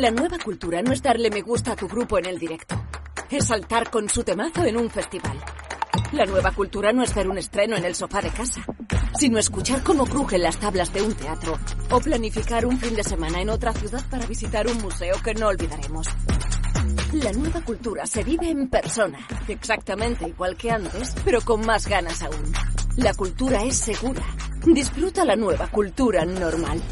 La nueva cultura no es darle me gusta a tu grupo en el directo. Es saltar con su temazo en un festival. La nueva cultura no es ver un estreno en el sofá de casa, sino escuchar cómo crujen las tablas de un teatro o planificar un fin de semana en otra ciudad para visitar un museo que no olvidaremos. La nueva cultura se vive en persona, exactamente igual que antes, pero con más ganas aún. La cultura es segura. Disfruta la nueva cultura normal.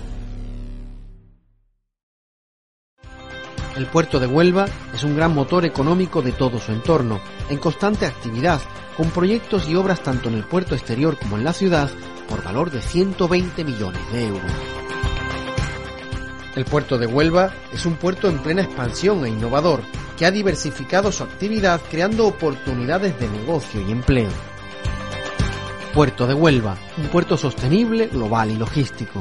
El puerto de Huelva es un gran motor económico de todo su entorno, en constante actividad, con proyectos y obras tanto en el puerto exterior como en la ciudad, por valor de 120 millones de euros. El puerto de Huelva es un puerto en plena expansión e innovador, que ha diversificado su actividad creando oportunidades de negocio y empleo. Puerto de Huelva, un puerto sostenible, global y logístico.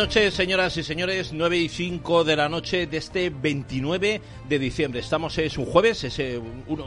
Noches, señoras y señores. 9 y 5 de la noche de este 29 de diciembre. Estamos, es un jueves, es eh, uno,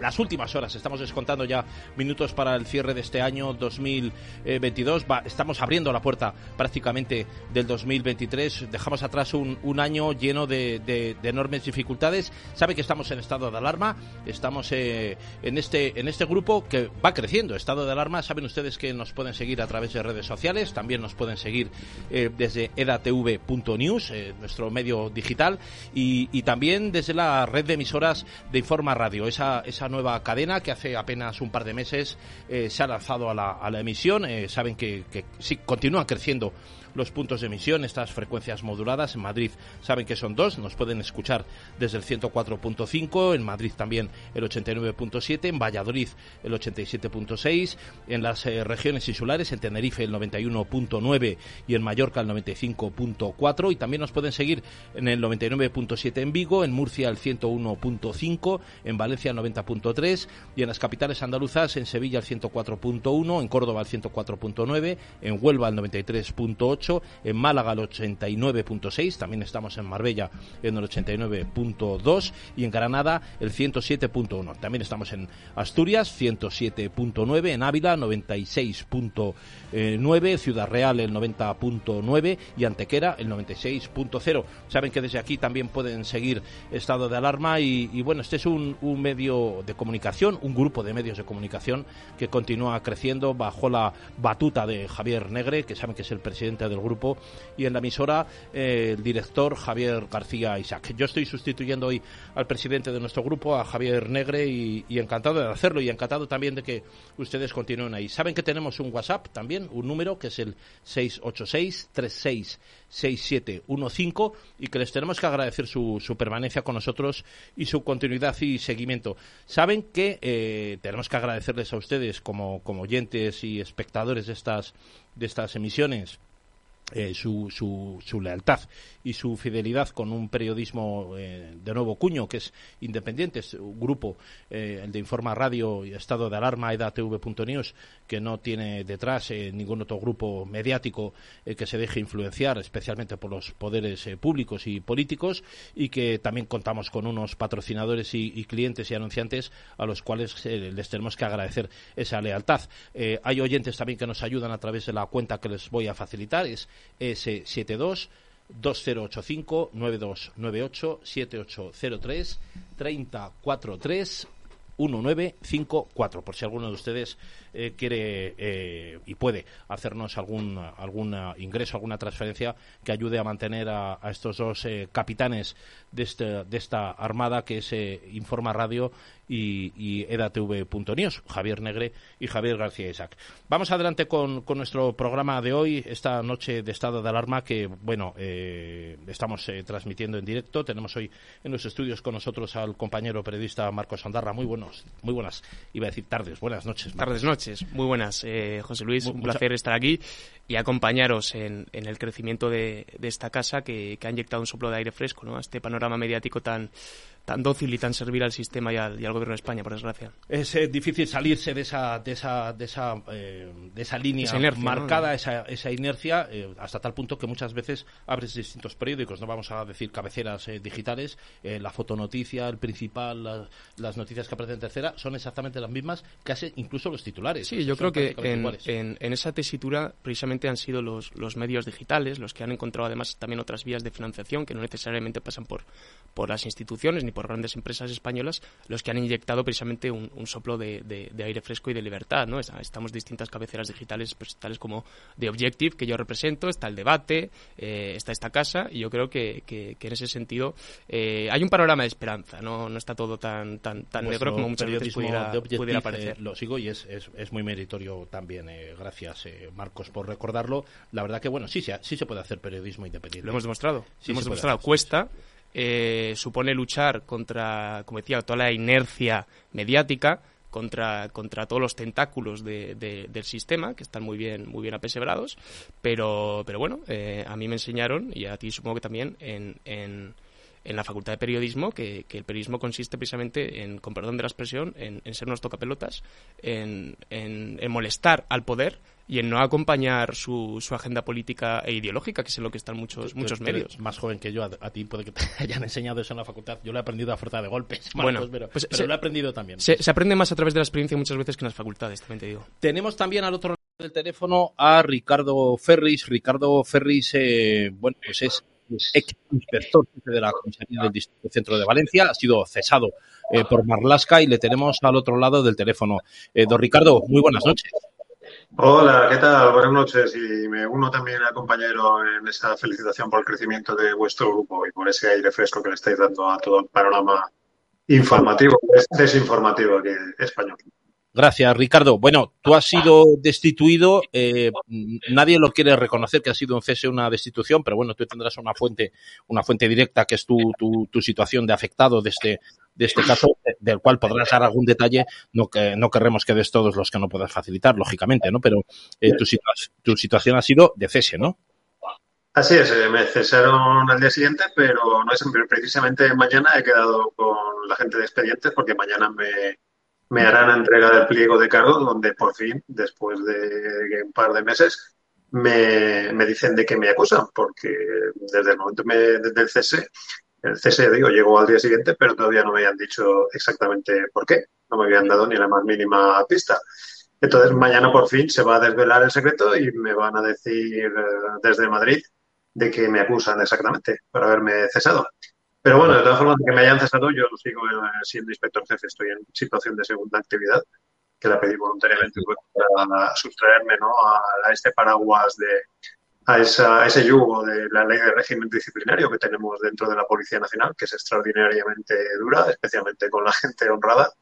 las últimas horas. Estamos descontando ya minutos para el cierre de este año 2022. estamos abriendo la puerta prácticamente del 2023. Dejamos atrás un, un año lleno de, enormes dificultades. Sabe que estamos en estado de alarma. Estamos eh, en, este, en este grupo que va creciendo. Estado de alarma. Saben ustedes que nos pueden seguir a través de redes sociales. También nos pueden seguir. Eh, desde edatv.news, eh, nuestro medio digital, y, también desde la red de emisoras de Informa Radio, esa, esa nueva cadena que hace apenas un par de meses eh, se ha lanzado a la, emisión. Eh, saben que, que sí, continúan creciendo los puntos de emisión, estas frecuencias moduladas. En Madrid saben que son dos, nos pueden escuchar desde el 104.5, en Madrid también el 89.7, en Valladolid el 87.6, en las eh, regiones insulares, en Tenerife el 91.9 y en Mallorca el 95.4 y también nos pueden seguir en el 99.7 en Vigo, en Murcia el 101.5, en Valencia el 90.3 y en las capitales andaluzas en Sevilla el 104.1, en Córdoba el 104.9, en Huelva el 93.8 en Málaga el 89.6, también estamos en Marbella en el 89.2 y en Granada el 107.1. También estamos en Asturias 107.9, en Ávila 96.9, Ciudad Real el 90.1 96.9 y Antequera el 96.0. Saben que desde aquí también pueden seguir estado de alarma y, bueno, este es un, medio de comunicación, un grupo de medios de comunicación que continúa creciendo bajo la batuta de Javier Negre, que saben que es el presidente del grupo, y en la emisora eh, el director Javier García Isaac. Yo estoy sustituyendo hoy al presidente de nuestro grupo, a Javier Negre, y encantado de hacerlo y encantado también de que ustedes continúen ahí. Saben que tenemos un WhatsApp también, un número que es el 686 36 6715 y que les tenemos que agradecer su, su, permanencia con nosotros y su continuidad y seguimiento. Saben que eh, tenemos que agradecerles a ustedes como, como oyentes y espectadores de estas, de estas emisiones eh, su, su, su, lealtad y su fidelidad con un periodismo eh, de nuevo cuño que es independiente, es un grupo, el de Informa Radio y Estado de Alarma, edatv.news, que no tiene detrás ningún otro grupo mediático que se deje influenciar, especialmente por los poderes públicos y políticos, y que también contamos con unos patrocinadores y, clientes y anunciantes a los cuales les tenemos que agradecer esa lealtad. hay oyentes también que nos ayudan a través de la cuenta que les voy a facilitar, es S72 2085 9298 7803 343 1954 por si alguno de ustedes eh, quiere eh, y puede hacernos algún, algún ingreso, alguna transferencia que ayude a mantener a, estos dos eh, capitanes de, este, de esta armada que es Informa Radio y, y edatv.news, Javier Negre y Javier García Isaac. Vamos adelante con, con, nuestro programa de hoy, esta noche de estado de alarma que, bueno, estamos transmitiendo en directo. Tenemos hoy en los estudios con nosotros al compañero periodista Marcos Andarra. Muy buenos, muy buenas, iba a decir tardes, buenas noches. Tardes, noches muy buenas, eh, José Luis. un placer estar aquí y acompañaros en, el crecimiento de, esta casa que, ha inyectado un soplo de aire fresco ¿no? a este panorama mediático tan, tan dócil y tan servir al sistema y al, gobierno de España, por desgracia. Es eh, difícil salirse de esa, de esa, de esa, eh, de esa línea marcada, esa, esa inercia, eh, hasta tal punto que muchas veces abres distintos periódicos, no vamos a decir cabeceras digitales, la fotonoticia, el principal, las noticias que aparecen en tercera, son exactamente las mismas, casi incluso los titulares. Sí, yo creo que en, en, esa tesitura precisamente han sido los, los medios digitales los que han encontrado además también otras vías de financiación que no necesariamente pasan por, por las instituciones ni por grandes empresas españolas los que han inyectado precisamente un, soplo de, aire fresco y de libertad. ¿no? Estamos distintas cabeceras digitales, pues, tales como The Objective, que yo represento, está el debate, eh, está esta casa, y yo creo que, en ese sentido eh, hay un panorama de esperanza, no, no está todo tan, tan, tan negro como muchas veces pudiera, pudiera parecer. Eh, lo sigo y es, es, muy meritorio también. gracias, Marcos, por recordarlo. La verdad que, bueno, sí, sí, sí se puede hacer periodismo independiente. Lo hemos demostrado. Sí, hemos demostrado. Cuesta. Eh, supone luchar contra, como decía, toda la inercia mediática, contra, contra todos los tentáculos del sistema, que están muy bien, muy bien apesebrados, pero, pero bueno, eh, a mí me enseñaron, y a ti supongo que también, en, en, en la Facultad de Periodismo, que, el periodismo consiste precisamente en, con perdón de la expresión, en, en ser unos tocapelotas, en, en, molestar al poder, y en no acompañar su, su agenda política e ideológica, que es en lo que están muchos, muchos medios. Más joven que yo, a, ti puede que te hayan enseñado eso en la facultad. Yo lo he aprendido a fuerza de golpes, bueno, pero, pues lo he aprendido también. Se, aprende más a través de la experiencia muchas veces que en las facultades, también te digo. Tenemos también al otro lado del teléfono a Ricardo Ferris. Ricardo Ferris, eh, bueno, pues es ex inspector de la Comisaría del Distrito Centro de Valencia, ha sido cesado eh, por Marlasca y le tenemos al otro lado del teléfono. Eh, don Ricardo, muy buenas noches. Hola, ¿qué tal? Buenas noches y me uno también al compañero en esa felicitación por el crecimiento de vuestro grupo y por ese aire fresco que le estáis dando a todo el panorama informativo, desinformativo aquí español. Gracias, Ricardo. Bueno, tú has sido destituido. Eh, nadie lo quiere reconocer que ha sido un cese, una destitución, pero bueno, tú tendrás una fuente, una fuente directa que es tu, tu, tu situación de afectado de este, de este caso, del cual podrás dar algún detalle. No que no querremos que des todos los que no puedas facilitar, lógicamente, ¿no? Pero eh, tu, tu situación ha sido de cese, ¿no? Así es, eh, me cesaron al día siguiente, pero no es precisamente mañana he quedado con la gente de expedientes porque mañana me, me harán entrega del pliego de cargo donde por fin, después de un par de meses, me, dicen de que me acusan, porque desde el momento me, del cese, el cese, digo, llegó al día siguiente, pero todavía no me habían dicho exactamente por qué, no me habían dado ni la más mínima pista. Entonces, mañana por fin se va a desvelar el secreto y me van a decir eh, desde Madrid de que me acusan exactamente por haberme cesado. Pero bueno, de todas formas, que me hayan cesado, yo sigo siendo inspector jefe, estoy en situación de segunda actividad, que la pedí voluntariamente pues, para sustraerme ¿no? a, este paraguas de, a, esa, ese yugo de la ley de régimen disciplinario que tenemos dentro de la Policía Nacional, que es extraordinariamente dura, especialmente con la gente honrada,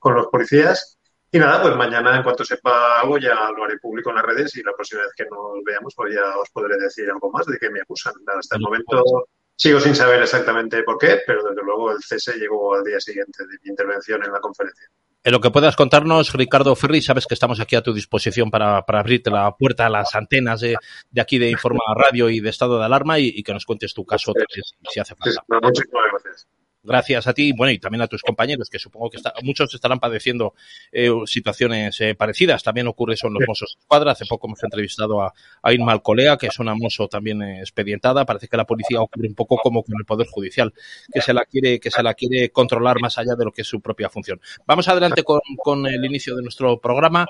con los policías. Y nada, pues mañana en cuanto sepa algo ya lo haré público en las redes y la próxima vez que nos veamos pues ya os podré decir algo más de que me acusan. Hasta el momento sigo sin saber exactamente por qué, pero desde luego el cese llegó al día siguiente de mi intervención en la conferencia. En lo que puedas contarnos, Ricardo Ferri, sabes que estamos aquí a tu disposición para, para abrirte la puerta a las antenas de, de, aquí de Informa Radio y de Estado de Alarma y, que nos cuentes tu caso si hace falta. muchísimas gracias. Gracias a ti, bueno, y también a tus compañeros, que supongo que muchos estarán padeciendo eh, situaciones eh, parecidas. También ocurre eso en los Mossos de Escuadra. Hace poco hemos entrevistado a, a Irma Alcolea, que es una mozo también eh, expedientada. Parece que la policía ocurre un poco como con el Poder Judicial, que se la quiere, que se la quiere controlar más allá de lo que es su propia función. Vamos adelante con, con el inicio de nuestro programa.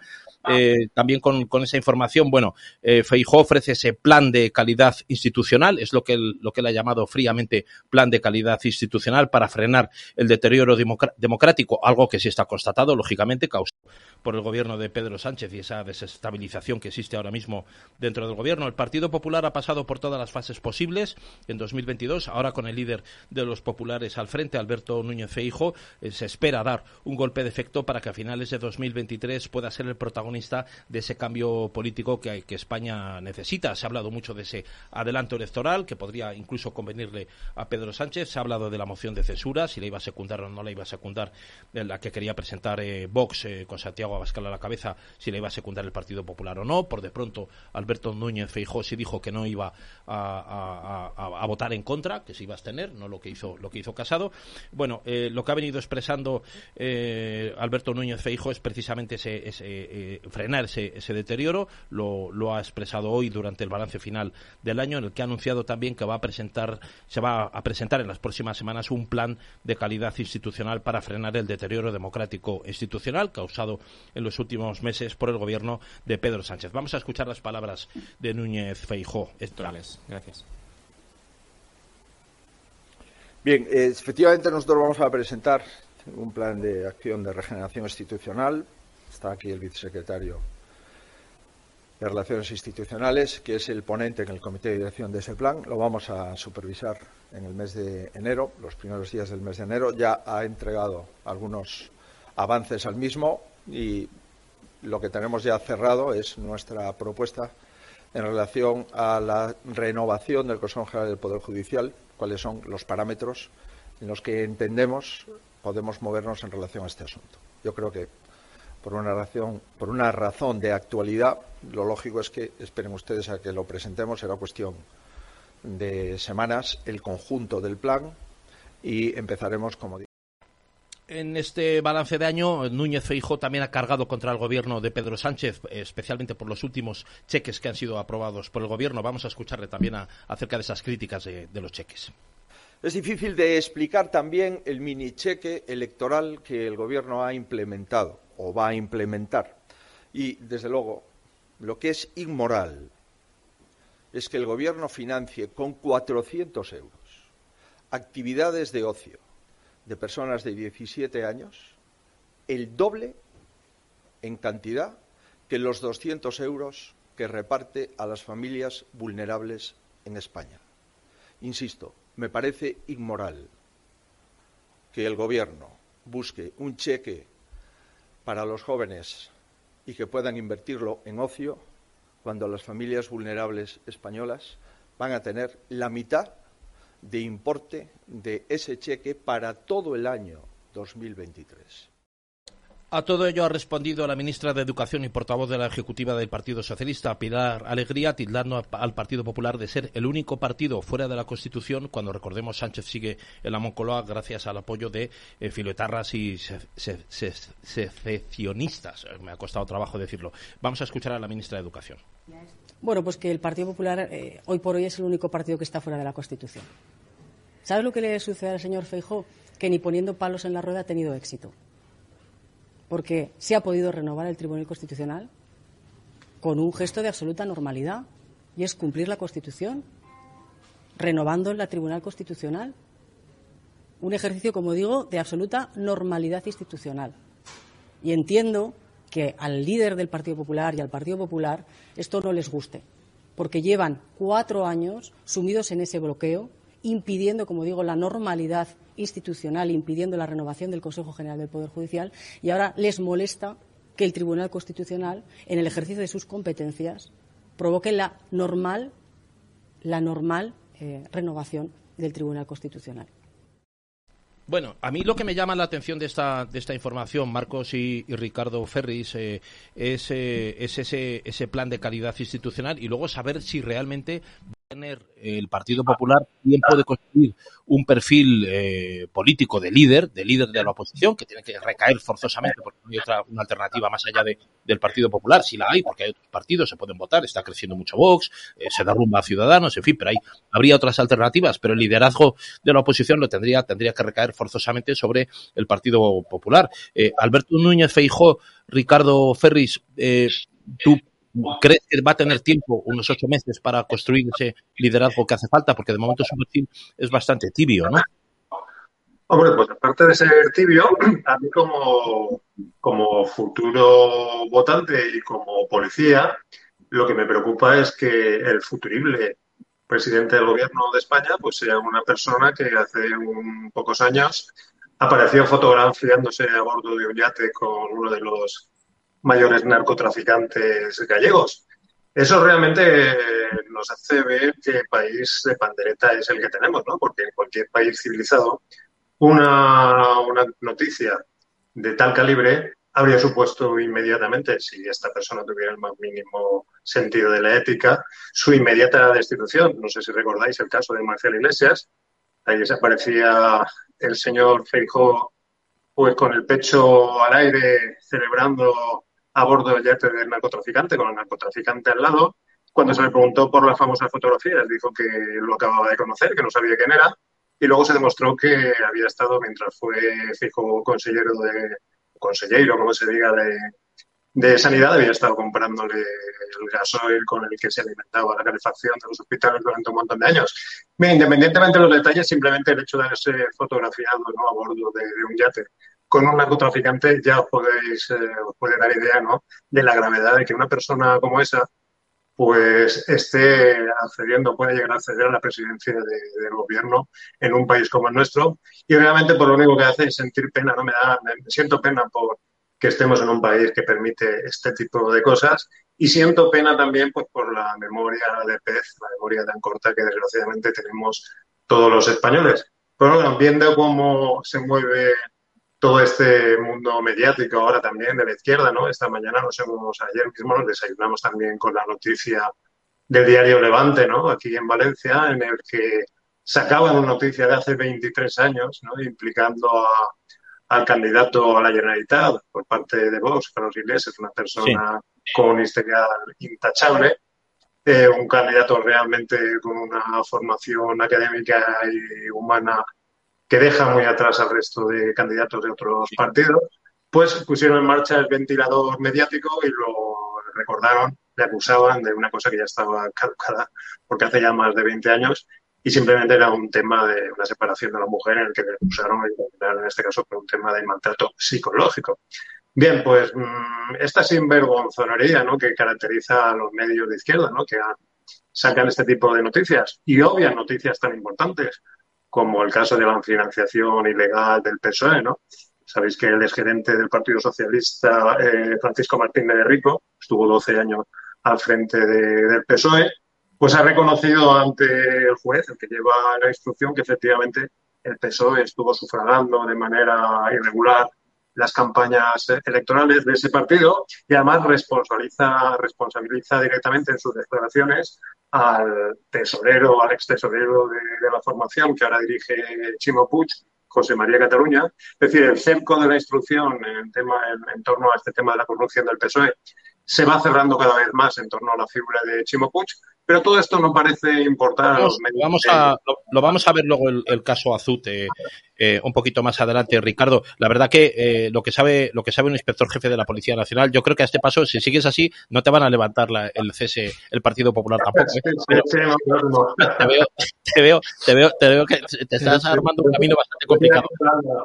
Eh, también con, con, esa información, bueno, eh, Feijó ofrece ese plan de calidad institucional, es lo que, él, lo que él ha llamado fríamente plan de calidad institucional para frenar el deterioro democrático, algo que sí está constatado, lógicamente, causado por el gobierno de Pedro Sánchez y esa desestabilización que existe ahora mismo dentro del gobierno. El Partido Popular ha pasado por todas las fases posibles en 2022, ahora con el líder de los populares al frente, Alberto Núñez Feijo, eh, se espera dar un golpe de efecto para que a finales de 2023 pueda ser el protagonista de ese cambio político que, que España necesita. Se ha hablado mucho de ese adelanto electoral que podría incluso convenirle a Pedro Sánchez. Se ha hablado de la moción de censura, si la iba a secundar o no la iba a secundar, la que quería presentar eh, Vox eh, con Santiago Abascal a la cabeza si le iba a secundar el Partido Popular o no. Por de pronto, Alberto Núñez Feijó sí dijo que no iba a, votar en contra, que se iba a abstener, no lo que hizo, lo que hizo Casado. Bueno, eh, lo que ha venido expresando eh, Alberto Núñez Feijó es precisamente ese, eh, frenar ese, ese deterioro. Lo, lo, ha expresado hoy durante el balance final del año, en el que ha anunciado también que va a presentar, se va a presentar en las próximas semanas un plan de calidad institucional para frenar el deterioro democrático institucional causado en los últimos meses por el gobierno de Pedro Sánchez. Vamos a escuchar las palabras de Núñez Feijó. Gracias. Bien, eh, efectivamente nosotros vamos a presentar un plan de acción de regeneración institucional. Está aquí el vicesecretario de Relaciones Institucionales, que es el ponente en el comité de dirección de ese plan. Lo vamos a supervisar en el mes de enero, los primeros días del mes de enero. Ya ha entregado algunos avances al mismo y lo que tenemos ya cerrado es nuestra propuesta en relación a la renovación del Consejo General del Poder Judicial, cuáles son los parámetros en los que entendemos podemos movernos en relación a este asunto. Yo creo que por una razón, por una razón de actualidad, lo lógico es que esperen ustedes a que lo presentemos, será cuestión de semanas el conjunto del plan y empezaremos, como en este balance de año, Núñez Feijóo también ha cargado contra el gobierno de Pedro Sánchez, especialmente por los últimos cheques que han sido aprobados por el gobierno. Vamos a escucharle también acerca de esas críticas de, los cheques. Es difícil de explicar también el mini cheque electoral que el gobierno ha implementado o va a implementar. Y, desde luego, lo que es inmoral es que el gobierno financie con 400 euros actividades de ocio de personas de 17 años el doble en cantidad que los 200 euros que reparte a las familias vulnerables en España. Insisto, me parece inmoral que el Gobierno busque un cheque para los jóvenes y que puedan invertirlo en ocio cuando las familias vulnerables españolas van a tener la mitad de importe de ese cheque para todo el año 2023. A todo ello ha respondido la ministra de Educación y portavoz de la Ejecutiva del Partido Socialista, Pilar Alegría, tildando al Partido Popular de ser el único partido fuera de la Constitución cuando, recordemos, Sánchez sigue en la Moncloa gracias al apoyo de eh, filoetarras y secesionistas. Me ha costado trabajo decirlo. Vamos a escuchar a la ministra de Educación. Bueno, pues que el Partido Popular eh, hoy por hoy es el único partido que está fuera de la Constitución. ¿Sabe lo que le sucede al señor Feijó? Que ni poniendo palos en la rueda ha tenido éxito. Porque se ha podido renovar el Tribunal Constitucional con un gesto de absoluta normalidad y es cumplir la Constitución, renovando la Tribunal Constitucional. Un ejercicio, como digo, de absoluta normalidad institucional. Y entiendo que al líder del Partido Popular y al Partido Popular esto no les guste, porque llevan cuatro años sumidos en ese bloqueo, impidiendo, como digo, la normalidad institucional, impidiendo la renovación del Consejo General del Poder Judicial, y ahora les molesta que el Tribunal Constitucional, en el ejercicio de sus competencias, provoque la normal, la normal eh, renovación del Tribunal Constitucional. Bueno, a mí lo que me llama la atención de esta, de esta información, Marcos y, Ricardo Ferris, eh, es, eh, es ese, ese plan de calidad institucional y luego saber si realmente tener el Partido Popular tiempo de construir un perfil eh, político de líder, de líder de la oposición, que tiene que recaer forzosamente porque no hay otra una alternativa más allá de, del Partido Popular, si la hay, porque hay otros partidos, se pueden votar, está creciendo mucho Vox, eh, se derrumba a Ciudadanos, en fin, pero hay, habría otras alternativas, pero el liderazgo de la oposición lo tendría, tendría que recaer forzosamente sobre el Partido Popular. Eh, Alberto Núñez Feijó, Ricardo Ferris, tú ¿Crees que va a tener tiempo, unos ocho meses, para construir ese liderazgo que hace falta? Porque de momento su perfil es bastante tibio, ¿no? Hombre, pues aparte de ser tibio, a mí como, como futuro votante y como policía, lo que me preocupa es que el futurible presidente del gobierno de España pues sea una persona que hace un pocos años apareció fotografiándose a bordo de un yate con uno de los mayores narcotraficantes gallegos. Eso realmente nos hace ver qué país de pandereta es el que tenemos, ¿no? Porque en cualquier país civilizado una, una noticia de tal calibre habría supuesto inmediatamente, si esta persona tuviera el más mínimo sentido de la ética, su inmediata destitución. No sé si recordáis el caso de Marcial Iglesias. Ahí desaparecía el señor Feijóo pues con el pecho al aire celebrando a bordo del yate del narcotraficante, con el narcotraficante al lado. Cuando se le preguntó por las famosas fotografías, dijo que lo acababa de conocer, que no sabía quién era, y luego se demostró que había estado, mientras fue fijo consejero de, consejero, como se diga, de, de Sanidad, había estado comprándole el gasoil con el que se alimentaba la calefacción de los hospitales durante un montón de años. Bien, independientemente de los detalles, simplemente el hecho de haberse fotografiado ¿no? a bordo de, de un yate con un narcotraficante ya os podéis, eh, os puede dar idea ¿no? de la gravedad de que una persona como esa pues esté accediendo, puede llegar a acceder a la presidencia de, del gobierno en un país como el nuestro. Y obviamente por lo único que hace es sentir pena, ¿no? Me da, me siento pena por que estemos en un país que permite este tipo de cosas y siento pena también pues por la memoria de pez, la memoria tan corta que desgraciadamente tenemos todos los españoles. Pero también de cómo se mueve todo este mundo mediático ahora también de la izquierda, ¿no? Esta mañana nos hemos, ayer mismo nos desayunamos también con la noticia del diario Levante, ¿no? Aquí en Valencia, en el que sacaban una noticia de hace 23 años, ¿no? Implicando al candidato a la Generalitat por parte de Vox, Carlos Iglesias, una persona con un historial intachable, eh, un candidato realmente con una formación académica y humana que deja muy atrás al resto de candidatos de otros partidos, pues pusieron en marcha el ventilador mediático y lo recordaron, le acusaban de una cosa que ya estaba caducada porque hace ya más de 20 años y simplemente era un tema de una separación de la mujer en el que le acusaron, en este caso, por un tema de maltrato psicológico. Bien, pues mm, esta sinvergonzonería ¿no? que caracteriza a los medios de izquierda, ¿no? que sacan este tipo de noticias y obvias noticias tan importantes como el caso de la financiación ilegal del PSOE, ¿no? Sabéis que el exgerente del Partido Socialista, eh, Francisco Martínez de Rico, estuvo 12 años al frente del PSOE, pues ha reconocido ante el juez, el que lleva la instrucción, que efectivamente el PSOE estuvo sufragando de manera irregular las campañas electorales de ese partido y además responsabiliza, responsabiliza directamente en sus declaraciones al tesorero, al ex tesorero de, la formación que ahora dirige Chimo Puig, José María Cataluña. Es decir, el cerco de la instrucción en, tema, en, torno a este tema de la corrupción del PSOE se va cerrando cada vez más en torno a la figura de Chimo Puig, Pero todo esto no parece importar vamos, Vamos a, lo, vamos a ver luego el, caso Azute eh, un poquito más adelante, Ricardo. La verdad que eh, lo que sabe lo que sabe un inspector jefe de la Policía Nacional, yo creo que a este paso, si sigues así, no te van a levantar el cese, el Partido Popular tampoco. te, veo, te, veo, te, veo, te veo que te estás armando un camino bastante complicado.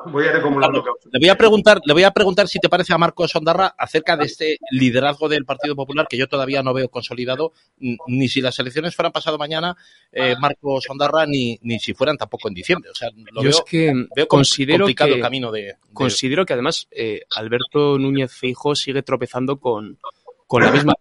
Voy a Le voy a preguntar, le voy a preguntar si te parece a Marcos Sondarra acerca de este liderazgo del Partido Popular que yo todavía no veo consolidado, ni si las elecciones fueran pasado mañana, eh, Marcos Sondarra, ni, ni si fueran tampoco en diciembre. O sea, lo yo veo, es que veo considero complicado que, el camino de, Considero que además eh, Alberto Núñez Feijo sigue tropezando con, con la misma.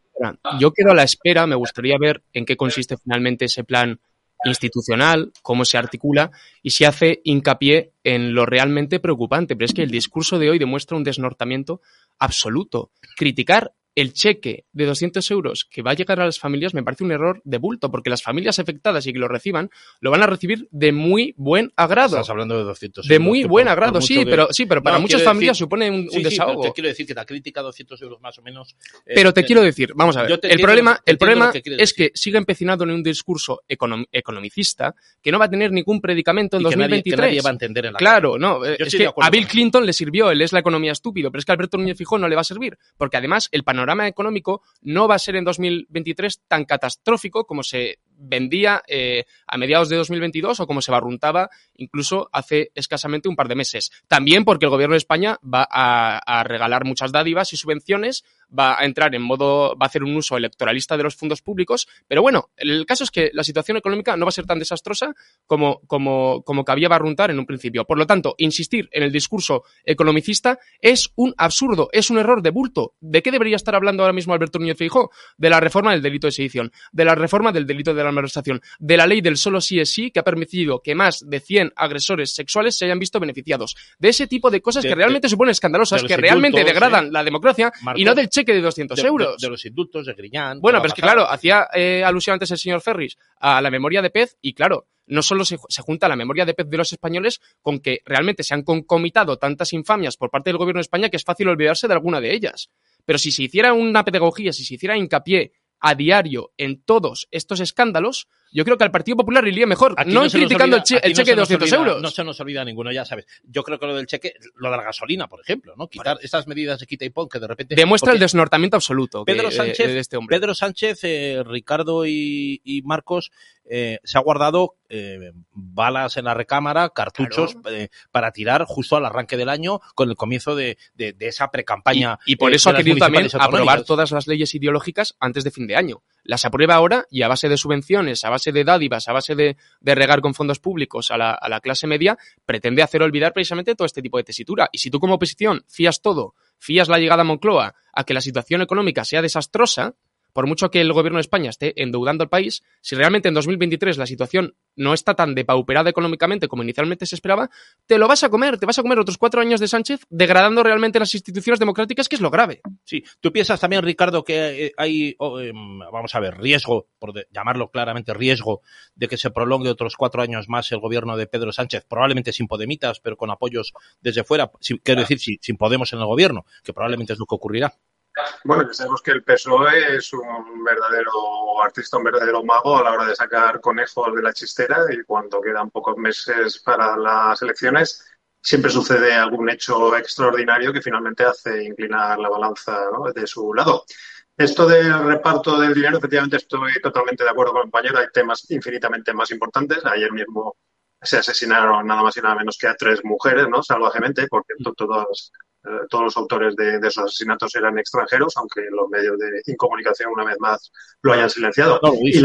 Yo quedo a la espera, me gustaría ver en qué consiste finalmente ese plan institucional, cómo se articula y si hace hincapié en lo realmente preocupante. Pero es que el discurso de hoy demuestra un desnortamiento absoluto. Criticar el cheque de 200 euros que va a llegar a las familias me parece un error de bulto, porque las familias afectadas y que lo reciban lo van a recibir de muy buen agrado. Estás hablando de 200 euros. De muy buen agrado, sí, pero sí, pero para muchas familias supone un, desahogo. te quiero decir que la crítica 200 euros más o menos. Eh, pero te quiero decir, vamos a ver, el problema, el problema es que sigue empecinado en un discurso economicista que no va a tener ningún predicamento en 2023. nadie, va a entender en la Claro, no, es que a Bill Clinton le sirvió, él es la economía estúpido, pero es que a Alberto Núñez Fijón no le va a servir, porque además el panorama panorama económico no va a ser en 2023 tan catastrófico como se vendía eh, a mediados de 2022 o como se barruntaba incluso hace escasamente un par de meses. También porque el gobierno de España va a, regalar muchas dádivas y subvenciones, va a entrar en modo, va a hacer un uso electoralista de los fondos públicos, pero bueno, el caso es que la situación económica no va a ser tan desastrosa como, como, como cabía barruntar en un principio. Por lo tanto, insistir en el discurso economicista es un absurdo, es un error de bulto. ¿De qué debería estar hablando ahora mismo Alberto Núñez Feijóo? De la reforma del delito de sedición, de la reforma del delito de la malversación, de la ley del solo sí es sí, que ha permitido que más de 100 agresores sexuales se hayan visto beneficiados. De ese tipo de cosas que realmente suponen escandalosas, que realmente degradan la democracia y no del cheque de 200 euros. De, los indultos, de Griñán. Bueno, pero es que claro, hacía eh, alusión antes el señor Ferris a la memoria de pez y claro, no solo se, se, junta la memoria de pez de los españoles con que realmente se han concomitado tantas infamias por parte del gobierno de España que es fácil olvidarse de alguna de ellas. Pero si se hiciera una pedagogía, si se hiciera hincapié a diario en todos estos escándalos, yo creo que al Partido Popular iría mejor. no, criticando el, cheque de 200 euros. No se nos olvida ninguno, ya sabes. Yo creo que lo del cheque, lo de la gasolina, por ejemplo, ¿no? Quitar esas medidas de quita y pon que de repente. Demuestra el desnortamiento absoluto Pedro Sánchez, de este hombre. Pedro Sánchez, eh, Ricardo y, Marcos eh, se ha guardado eh, balas en la recámara, cartuchos para tirar justo al arranque del año con el comienzo de, de, esa precampaña. Y, y por eso ha querido también aprobar todas las leyes ideológicas antes de fin de año las aprueba ahora y a base de subvenciones, a base de dádivas, a base de, regar con fondos públicos a la, a la, clase media, pretende hacer olvidar precisamente todo este tipo de tesitura. Y si tú como oposición fías todo, fías la llegada a Moncloa a que la situación económica sea desastrosa, por mucho que el gobierno de España esté endeudando al país, si realmente en 2023 la situación no está tan depauperada económicamente como inicialmente se esperaba, te lo vas a comer, te vas a comer otros cuatro años de Sánchez degradando realmente las instituciones democráticas, que es lo grave. Sí, tú piensas también, Ricardo, que eh, hay, em, vamos a ver, riesgo, por llamarlo claramente riesgo, de que se prolongue otros cuatro años más el gobierno de Pedro Sánchez, probablemente sin Podemitas, pero con apoyos desde fuera, quiero decir, sin Podemos en el gobierno, que probablemente es lo que ocurrirá. Bueno, ya sabemos que el PSOE es un verdadero artista, un verdadero mago a la hora de sacar conejos de la chistera y cuando quedan pocos meses para las elecciones siempre sucede algún hecho extraordinario que finalmente hace inclinar la balanza de su lado. Esto del reparto del dinero, efectivamente estoy totalmente de acuerdo con el compañero, hay temas infinitamente más importantes. Ayer mismo se asesinaron nada más y nada menos que a tres mujeres, ¿no? Salvajemente, porque todas eh, todos los autores de, esos asesinatos eran extranjeros, aunque los medios de incomunicación una vez más lo hayan silenciado. y,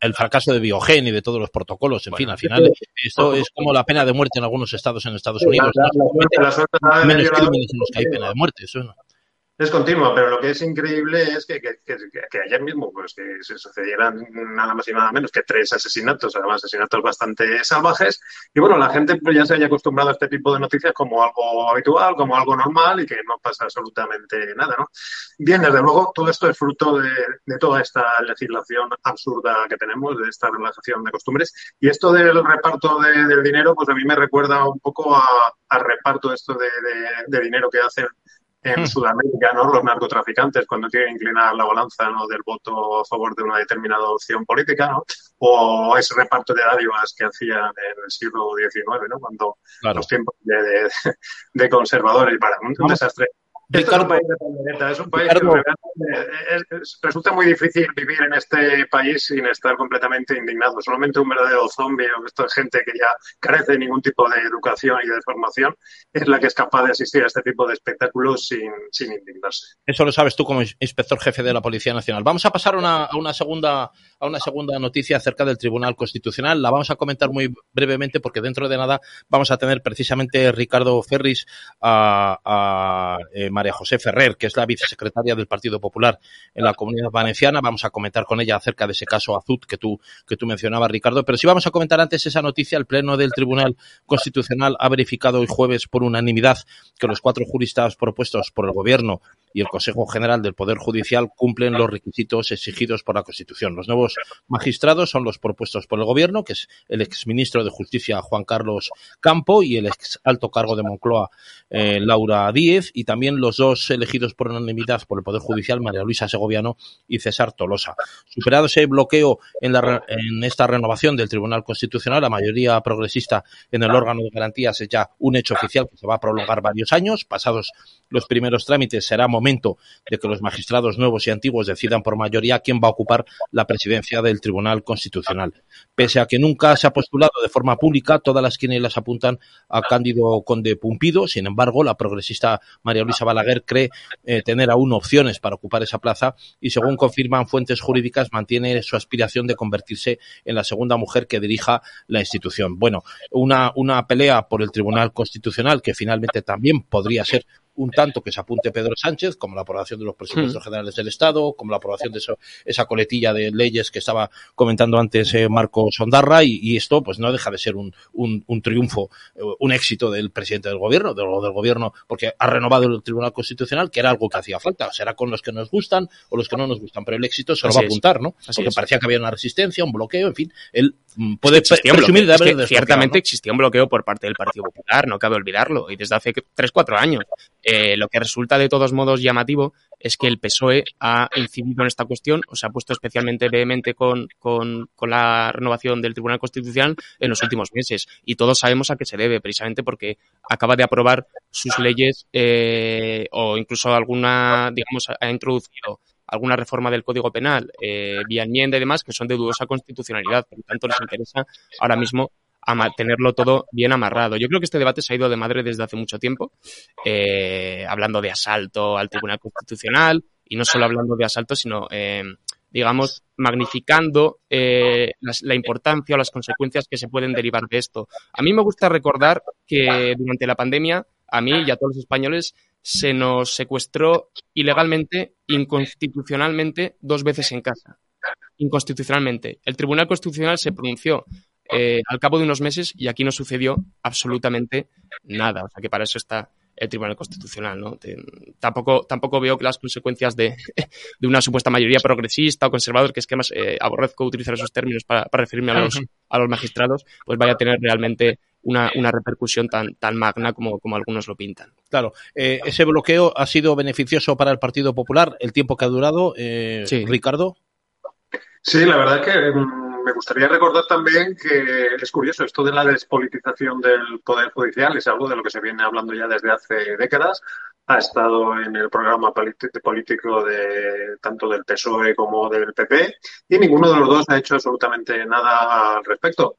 el, fracaso de Biogen y de todos los protocolos, en fin, al final esto es como la pena de muerte en algunos estados en Estados Unidos. menos crímenes en los que hay pena de muerte, eso no es continua, pero lo que es increíble es que, que, ayer mismo pues que se sucedieran nada más y nada menos que tres asesinatos, además asesinatos bastante salvajes, y bueno, la gente pues ya se haya acostumbrado a este tipo de noticias como algo habitual, como algo normal y que no pasa absolutamente nada, ¿no? Bien, desde luego todo esto es fruto de, de toda esta legislación absurda que tenemos, de esta relajación de costumbres, y esto del reparto del dinero, pues a mí me recuerda un poco al reparto esto de, de dinero que hacen en hmm. Sudamérica, ¿no? Los narcotraficantes cuando quieren inclinar la balanza ¿no? del voto a favor de una determinada opción política, ¿no? O ese reparto de dádivas que hacían en el siglo XIX, ¿no? Cuando los tiempos de, de, conservadores, para un, un desastre es un país de es un país que resulta muy difícil vivir en este país sin estar completamente indignado. Solamente un verdadero zombie o esta gente que ya carece de ningún tipo de educación y de formación es la que es capaz de asistir a este tipo de espectáculos sin, sin indignarse. Eso lo sabes tú como inspector jefe de la Policía Nacional. Vamos a pasar una, a, una segunda, a una segunda noticia acerca del Tribunal Constitucional. La vamos a comentar muy brevemente porque dentro de nada vamos a tener precisamente Ricardo Ferris a, a eh, María José Ferrer, que es la vicesecretaria del Partido Popular en la Comunidad Valenciana. Vamos a comentar con ella acerca de ese caso Azut que tú, que tú mencionabas, Ricardo. Pero sí vamos a comentar antes esa noticia. El Pleno del Tribunal Constitucional ha verificado hoy jueves por unanimidad que los cuatro juristas propuestos por el Gobierno y el Consejo General del Poder Judicial cumplen los requisitos exigidos por la Constitución. Los nuevos magistrados son los propuestos por el Gobierno, que es el exministro de Justicia Juan Carlos Campo y el ex alto cargo de Moncloa eh, Laura Díez, y también los dos elegidos por unanimidad por el Poder Judicial, María Luisa Segoviano y César Tolosa. Superado ese bloqueo en, esta renovación del Tribunal Constitucional, la mayoría progresista en el órgano de garantías es ya un hecho oficial que se va a prolongar varios años. Pasados los primeros trámites, será momento de que los magistrados nuevos y antiguos decidan por mayoría quién va a ocupar la presidencia del Tribunal Constitucional. Pese a que nunca se ha postulado de forma pública, todas las quinielas apuntan a Cándido Conde Pumpido. Sin embargo, la progresista María Luisa Balaguer cree eh, tener aún opciones para ocupar esa plaza y, según confirman fuentes jurídicas, mantiene su aspiración de convertirse en la segunda mujer que dirija la institución. Bueno, una, una pelea por el Tribunal Constitucional que finalmente también podría ser un tanto que se apunte Pedro Sánchez, como la aprobación de los presupuestos hmm. generales del Estado, como la aprobación de eso, esa coletilla de leyes que estaba comentando antes eh, Marco Sondarra, y, esto pues no deja de ser un, un, un, triunfo, eh, un éxito del presidente del gobierno, del, del gobierno, porque ha renovado el Tribunal Constitucional, que era algo que hacía falta, será con los que nos gustan o los que no nos gustan, pero el éxito se lo va a apuntar, ¿no? porque parecía que había una resistencia, un bloqueo, en fin, él mm, puede presumir de haber Ciertamente existía un bloqueo por parte del Partido Popular, no cabe olvidarlo, y desde hace tres, cuatro años. Eh, lo que resulta de todos modos llamativo es que el PSOE ha incidido en esta cuestión, o se ha puesto especialmente vehemente con, con, la renovación del Tribunal Constitucional en los últimos meses. Y todos sabemos a qué se debe, precisamente porque acaba de aprobar sus leyes eh, o incluso alguna, digamos, ha introducido alguna reforma del Código Penal eh, vía enmienda y demás que son de dudosa constitucionalidad. Por lo tanto, les interesa ahora mismo a tenerlo todo bien amarrado. Yo creo que este debate se ha ido de madre desde hace mucho tiempo, eh, hablando de asalto al Tribunal Constitucional y no solo hablando de asalto, sino, eh, digamos, magnificando eh, la importancia o las consecuencias que se pueden derivar de esto. A mí me gusta recordar que durante la pandemia, a mí y a todos los españoles, se nos secuestró ilegalmente, inconstitucionalmente, dos veces en casa inconstitucionalmente. El Tribunal Constitucional se pronunció eh, al cabo de unos meses y aquí no sucedió absolutamente nada. O sea que para eso está el Tribunal Constitucional. ¿no? tampoco, tampoco veo que las consecuencias de, de, una supuesta mayoría progresista o conservador, que es que más eh, aborrezco utilizar esos términos para, referirme a los, a los magistrados, pues vaya a tener realmente una, una repercusión tan, tan magna como, como algunos lo pintan. Claro, eh, ese bloqueo ha sido beneficioso para el Partido Popular, el tiempo que ha durado, Ricardo. Sí, la verdad que mm, me gustaría recordar también que es curioso, esto de la despolitización del Poder Judicial es algo de lo que se viene hablando ya desde hace décadas. Ha estado en el programa político de tanto del PSOE como del PP y ninguno de los dos ha hecho absolutamente nada al respecto.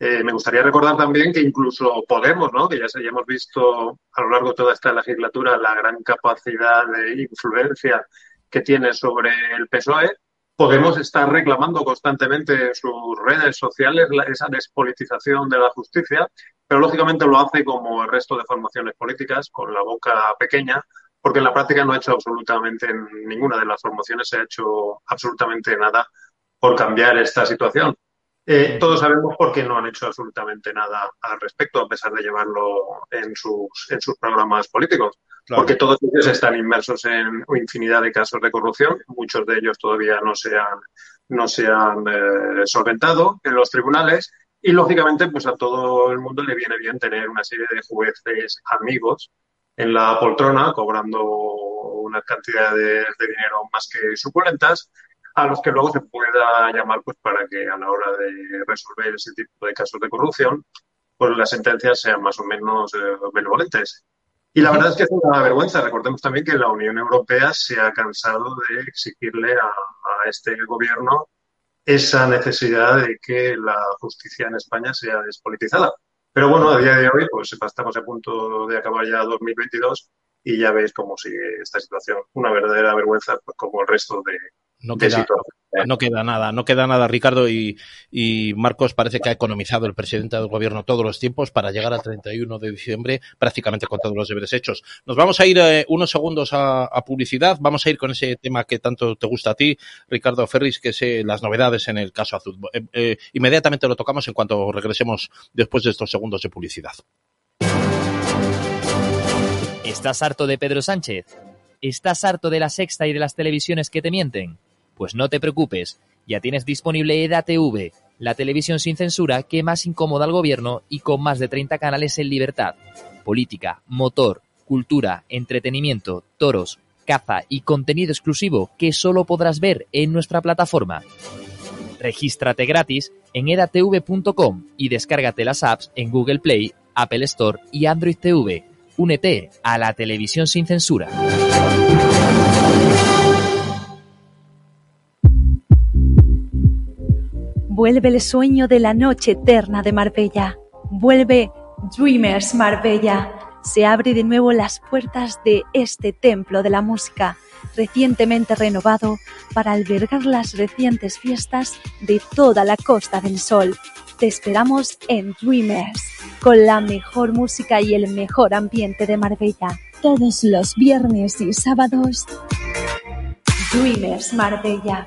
Eh, me gustaría recordar también que incluso Podemos, ¿no? que ya, ya hemos visto a lo largo de toda esta legislatura la gran capacidad de influencia que tiene sobre el PSOE, Podemos estar reclamando constantemente en sus redes sociales esa despolitización de la justicia, pero lógicamente lo hace como el resto de formaciones políticas, con la boca pequeña, porque en la práctica no ha hecho absolutamente, en ninguna de las formaciones se ha hecho absolutamente nada por cambiar esta situación. Eh, todos sabemos por qué no han hecho absolutamente nada al respecto, a pesar de llevarlo en sus, en sus programas políticos. Porque todos ellos están inmersos en infinidad de casos de corrupción, muchos de ellos todavía no se han, no se han eh, solventado en los tribunales. Y lógicamente pues a todo el mundo le viene bien tener una serie de jueces amigos en la poltrona, cobrando unas cantidades de dinero más que suculentas, a los que luego se pueda llamar pues para que a la hora de resolver ese tipo de casos de corrupción, pues las sentencias sean más o menos eh, benevolentes. Y la verdad es que es una vergüenza. Recordemos también que la Unión Europea se ha cansado de exigirle a, este gobierno esa necesidad de que la justicia en España sea despolitizada. Pero bueno, a día de hoy, pues estamos a punto de acabar ya 2022 y ya veis cómo sigue esta situación. Una verdadera vergüenza, pues como el resto de, no queda, no queda nada, no queda nada, Ricardo. Y, y, Marcos parece que ha economizado el presidente del gobierno todos los tiempos para llegar al 31 de diciembre prácticamente con todos los deberes hechos. Nos vamos a ir eh, unos segundos a, a, publicidad. Vamos a ir con ese tema que tanto te gusta a ti, Ricardo Ferris, que es eh, las novedades en el caso Azul. Eh, eh, inmediatamente lo tocamos en cuanto regresemos después de estos segundos de publicidad. ¿Estás harto de Pedro Sánchez? ¿Estás harto de la sexta y de las televisiones que te mienten? Pues no te preocupes, ya tienes disponible EDATV, la televisión sin censura que más incomoda al gobierno y con más de 30 canales en libertad. Política, motor, cultura, entretenimiento, toros, caza y contenido exclusivo que solo podrás ver en nuestra plataforma. Regístrate gratis en edatv.com y descárgate las apps en Google Play, Apple Store y Android TV. Únete a la televisión sin censura. Vuelve el sueño de la noche eterna de Marbella. Vuelve Dreamers Marbella. Se abre de nuevo las puertas de este templo de la música, recientemente renovado para albergar las recientes fiestas de toda la Costa del Sol. Te esperamos en Dreamers, con la mejor música y el mejor ambiente de Marbella. Todos los viernes y sábados. Dreamers Marbella.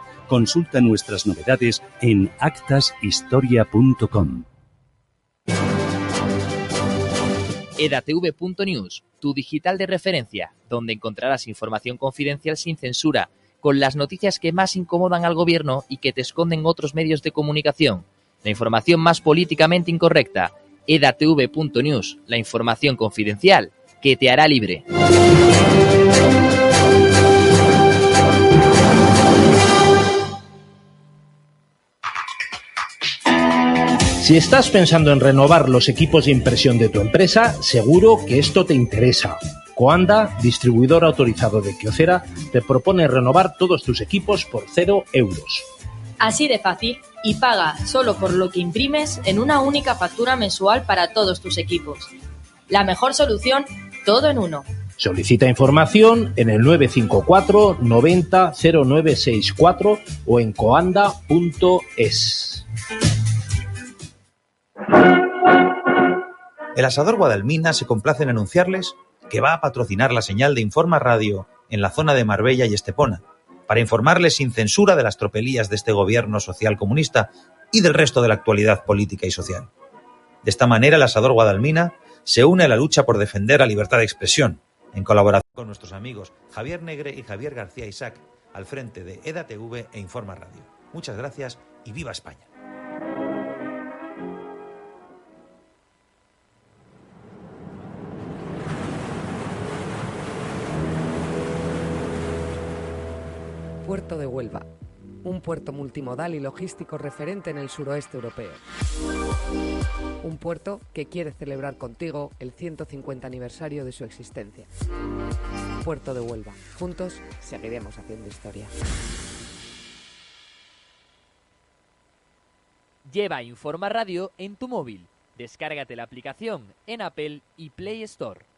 Consulta nuestras novedades en actashistoria.com. edatv.news, tu digital de referencia, donde encontrarás información confidencial sin censura, con las noticias que más incomodan al gobierno y que te esconden otros medios de comunicación. La información más políticamente incorrecta. edatv.news, la información confidencial que te hará libre. Si estás pensando en renovar los equipos de impresión de tu empresa, seguro que esto te interesa. Coanda, distribuidor autorizado de Kyocera, te propone renovar todos tus equipos por cero euros. Así de fácil y paga solo por lo que imprimes en una única factura mensual para todos tus equipos. La mejor solución, todo en uno. Solicita información en el 954 90 0964 o en coanda.es. El asador Guadalmina se complace en anunciarles que va a patrocinar la señal de Informa Radio en la zona de Marbella y Estepona, para informarles sin censura de las tropelías de este gobierno social comunista y del resto de la actualidad política y social. De esta manera, el asador Guadalmina se une a la lucha por defender la libertad de expresión, en colaboración con nuestros amigos Javier Negre y Javier García Isaac, al frente de EDATV e Informa Radio. Muchas gracias y viva España. Puerto de Huelva, un puerto multimodal y logístico referente en el suroeste europeo. Un puerto que quiere celebrar contigo el 150 aniversario de su existencia. Puerto de Huelva. Juntos seguiremos haciendo historia. Lleva Informa Radio en tu móvil. Descárgate la aplicación en Apple y Play Store.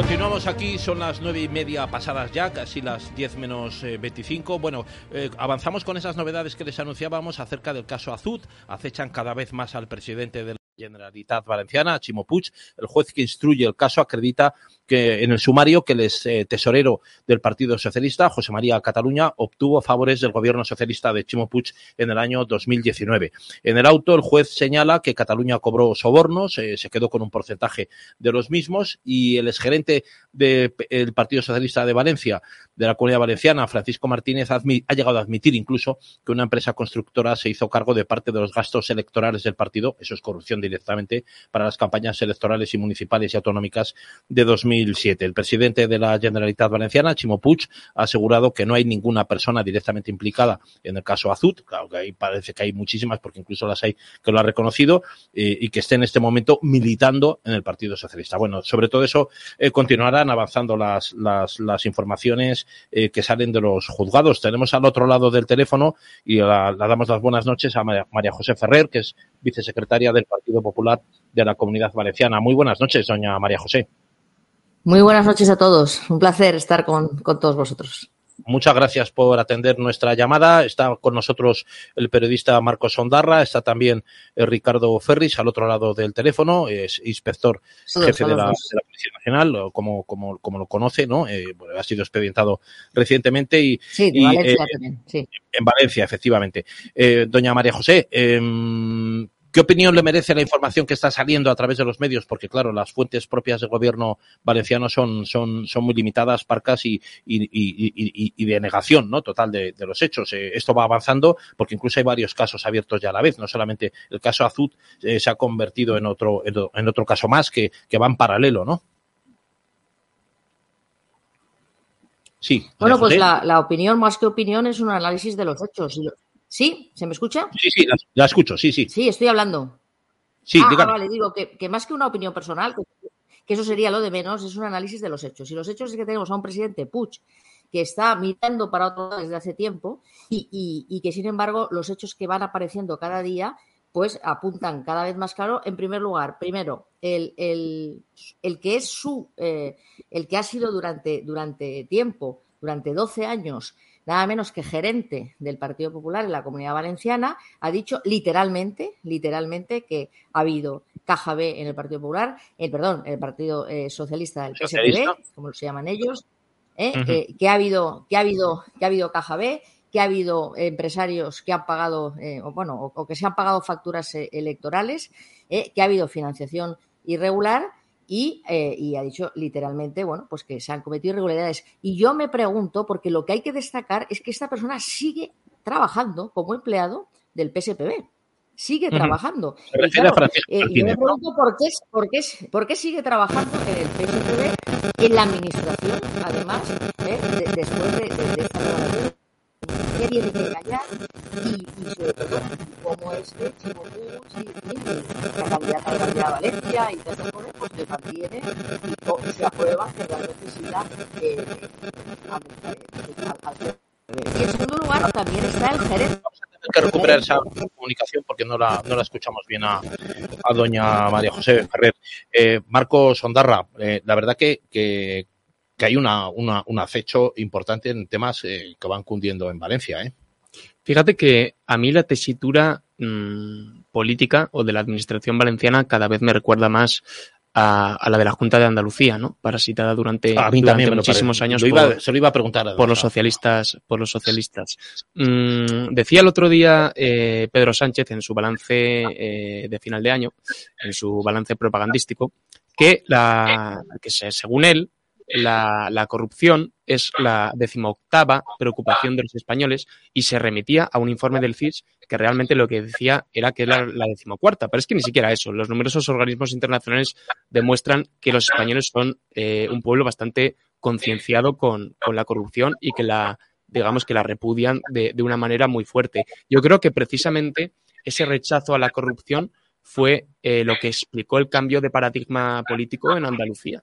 Continuamos aquí, son las nueve y media pasadas ya, casi las diez menos eh, veinticinco. Bueno, eh, avanzamos con esas novedades que les anunciábamos acerca del caso Azud. Acechan cada vez más al presidente de la Generalitat Valenciana, Chimo Puig. El juez que instruye el caso acredita que en el sumario que el eh, tesorero del Partido Socialista, José María Cataluña, obtuvo favores del gobierno socialista de Chimo Puig en el año 2019. En el auto, el juez señala que Cataluña cobró sobornos, eh, se quedó con un porcentaje de los mismos y el exgerente del Partido Socialista de Valencia, de la Comunidad Valenciana, Francisco Martínez, ha llegado a admitir incluso que una empresa constructora se hizo cargo de parte de los gastos electorales del partido, eso es corrupción directamente, para las campañas electorales y municipales y autonómicas de 2019 el presidente de la Generalitat Valenciana, Chimo Puig, ha asegurado que no hay ninguna persona directamente implicada en el caso Azud, claro que ahí parece que hay muchísimas, porque incluso las hay que lo ha reconocido, eh, y que esté en este momento militando en el Partido Socialista. Bueno, sobre todo eso eh, continuarán avanzando las, las, informaciones eh, que salen de los juzgados. Tenemos al otro lado del teléfono y le damos las buenas noches a María José Ferrer, que es vicesecretaria del Partido Popular de la Comunidad Valenciana. Muy buenas noches, doña María José. Muy buenas noches a todos. Un placer estar con, todos vosotros. Muchas gracias por atender nuestra llamada. Está con nosotros el periodista Marcos Sondarra, está también eh, Ricardo Ferris al otro lado del teléfono, es inspector jefe de la, Policía Nacional, como, como, como lo conoce, ¿no? Eh, ha sido expedientado recientemente y, sí, de Valencia eh, también, sí. En Valencia, efectivamente. doña María José, em, ¿Qué opinión le merece la información que está saliendo a través de los medios? Porque, claro, las fuentes propias del gobierno valenciano son, son, son muy limitadas, parcas y, y, de negación ¿no? total de, los hechos. Eh, esto va avanzando porque incluso hay varios casos abiertos ya a la vez. No solamente el caso Azud eh, se ha convertido en otro, en, otro caso más que, que va en paralelo, ¿no? Sí. Bueno, pues la, la, opinión, más que opinión, es un análisis de los hechos. ¿Sí? ¿Se me escucha? Sí, sí, la, escucho, sí, sí. Sí, estoy hablando. Sí, ah, vale, digo que, más que una opinión personal, que, eso sería lo de menos, es un análisis de los hechos. Y los hechos es que tenemos a un presidente Puig que está mirando para otro lado desde hace tiempo y, que, sin embargo, los hechos que van apareciendo cada día pues apuntan cada vez más claro. En primer lugar, primero, el, que es su, eh, el que ha sido durante, durante tiempo, durante 12 años, nada menos que gerente del Partido Popular en la Comunidad Valenciana, ha dicho literalmente, literalmente que ha habido caja B en el Partido Popular, eh, perdón, el Partido eh, Socialista del PSPB, como se llaman ellos, eh, que, ha habido, que ha habido, que ha habido caja B, que ha habido empresarios que han pagado, o, bueno, o, que se han pagado facturas electorales, que ha habido financiación irregular eh, y, ha dicho literalmente, bueno, pues que se han cometido irregularidades. Y yo me pregunto, porque lo que hay que destacar es que esta persona sigue trabajando como empleado del PSPB. Sigue trabajando. y, eh, yo me pregunto por qué, por, qué, por qué sigue trabajando en el PSPB, en la administración, además, eh, después de, qué tiene que engañar y, y sobre todo cómo es que Chimo y la candidata de la Valencia y todo eso pues le mantiene y se aprueba que la necesidad de, y en segundo lugar también está el gerente hay que recuperar esa comunicación porque no la, no la escuchamos bien a, a doña María José Ferrer. Eh, Marco Sondarra, eh, la verdad que, que, que hay una, una, un acecho importante en temas eh, que van cundiendo en Valencia. ¿eh? Fíjate que a mí la tesitura mm, política o de la administración valenciana cada vez me recuerda más a, la de la Junta de Andalucía, ¿no? Parasitada durante, muchísimos años por, se lo iba a preguntar por los socialistas. Por los socialistas. Mm, decía el otro día eh, Pedro Sánchez en su balance eh, de final de año, en su balance propagandístico, que la que según él la, corrupción es la decimoctava preocupación de los españoles y se remitía a un informe del CIS que realmente lo que decía era que era la decimocuarta, pero es que ni siquiera eso. Los numerosos organismos internacionales demuestran que los españoles son eh, un pueblo bastante concienciado con, la corrupción y que la, digamos que la repudian de, una manera muy fuerte. Yo creo que precisamente ese rechazo a la corrupción fue eh, lo que explicó el cambio de paradigma político en Andalucía.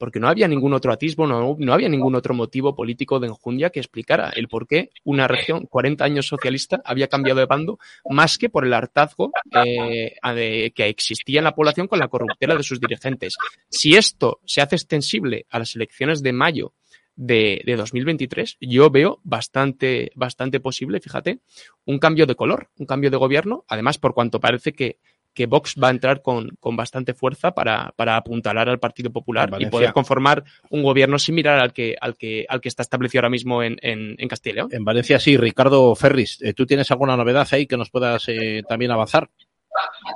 Porque no había ningún otro atisbo, no, había ningún otro motivo político de enjundia que explicara el por qué una región 40 años socialista había cambiado de bando más que por el hartazgo eh, que existía en la población con la corruptela de sus dirigentes. Si esto se hace extensible a las elecciones de mayo de, de, 2023, yo veo bastante, bastante posible, fíjate, un cambio de color, un cambio de gobierno, además por cuanto parece que que Vox va a entrar con, con bastante fuerza para, para, apuntalar al Partido Popular y poder conformar un gobierno similar al que, al que, al que está establecido ahora mismo en, en, en Castilla. En Valencia sí, Ricardo Ferris, eh, ¿tú tienes alguna novedad ahí que nos puedas eh, también avanzar?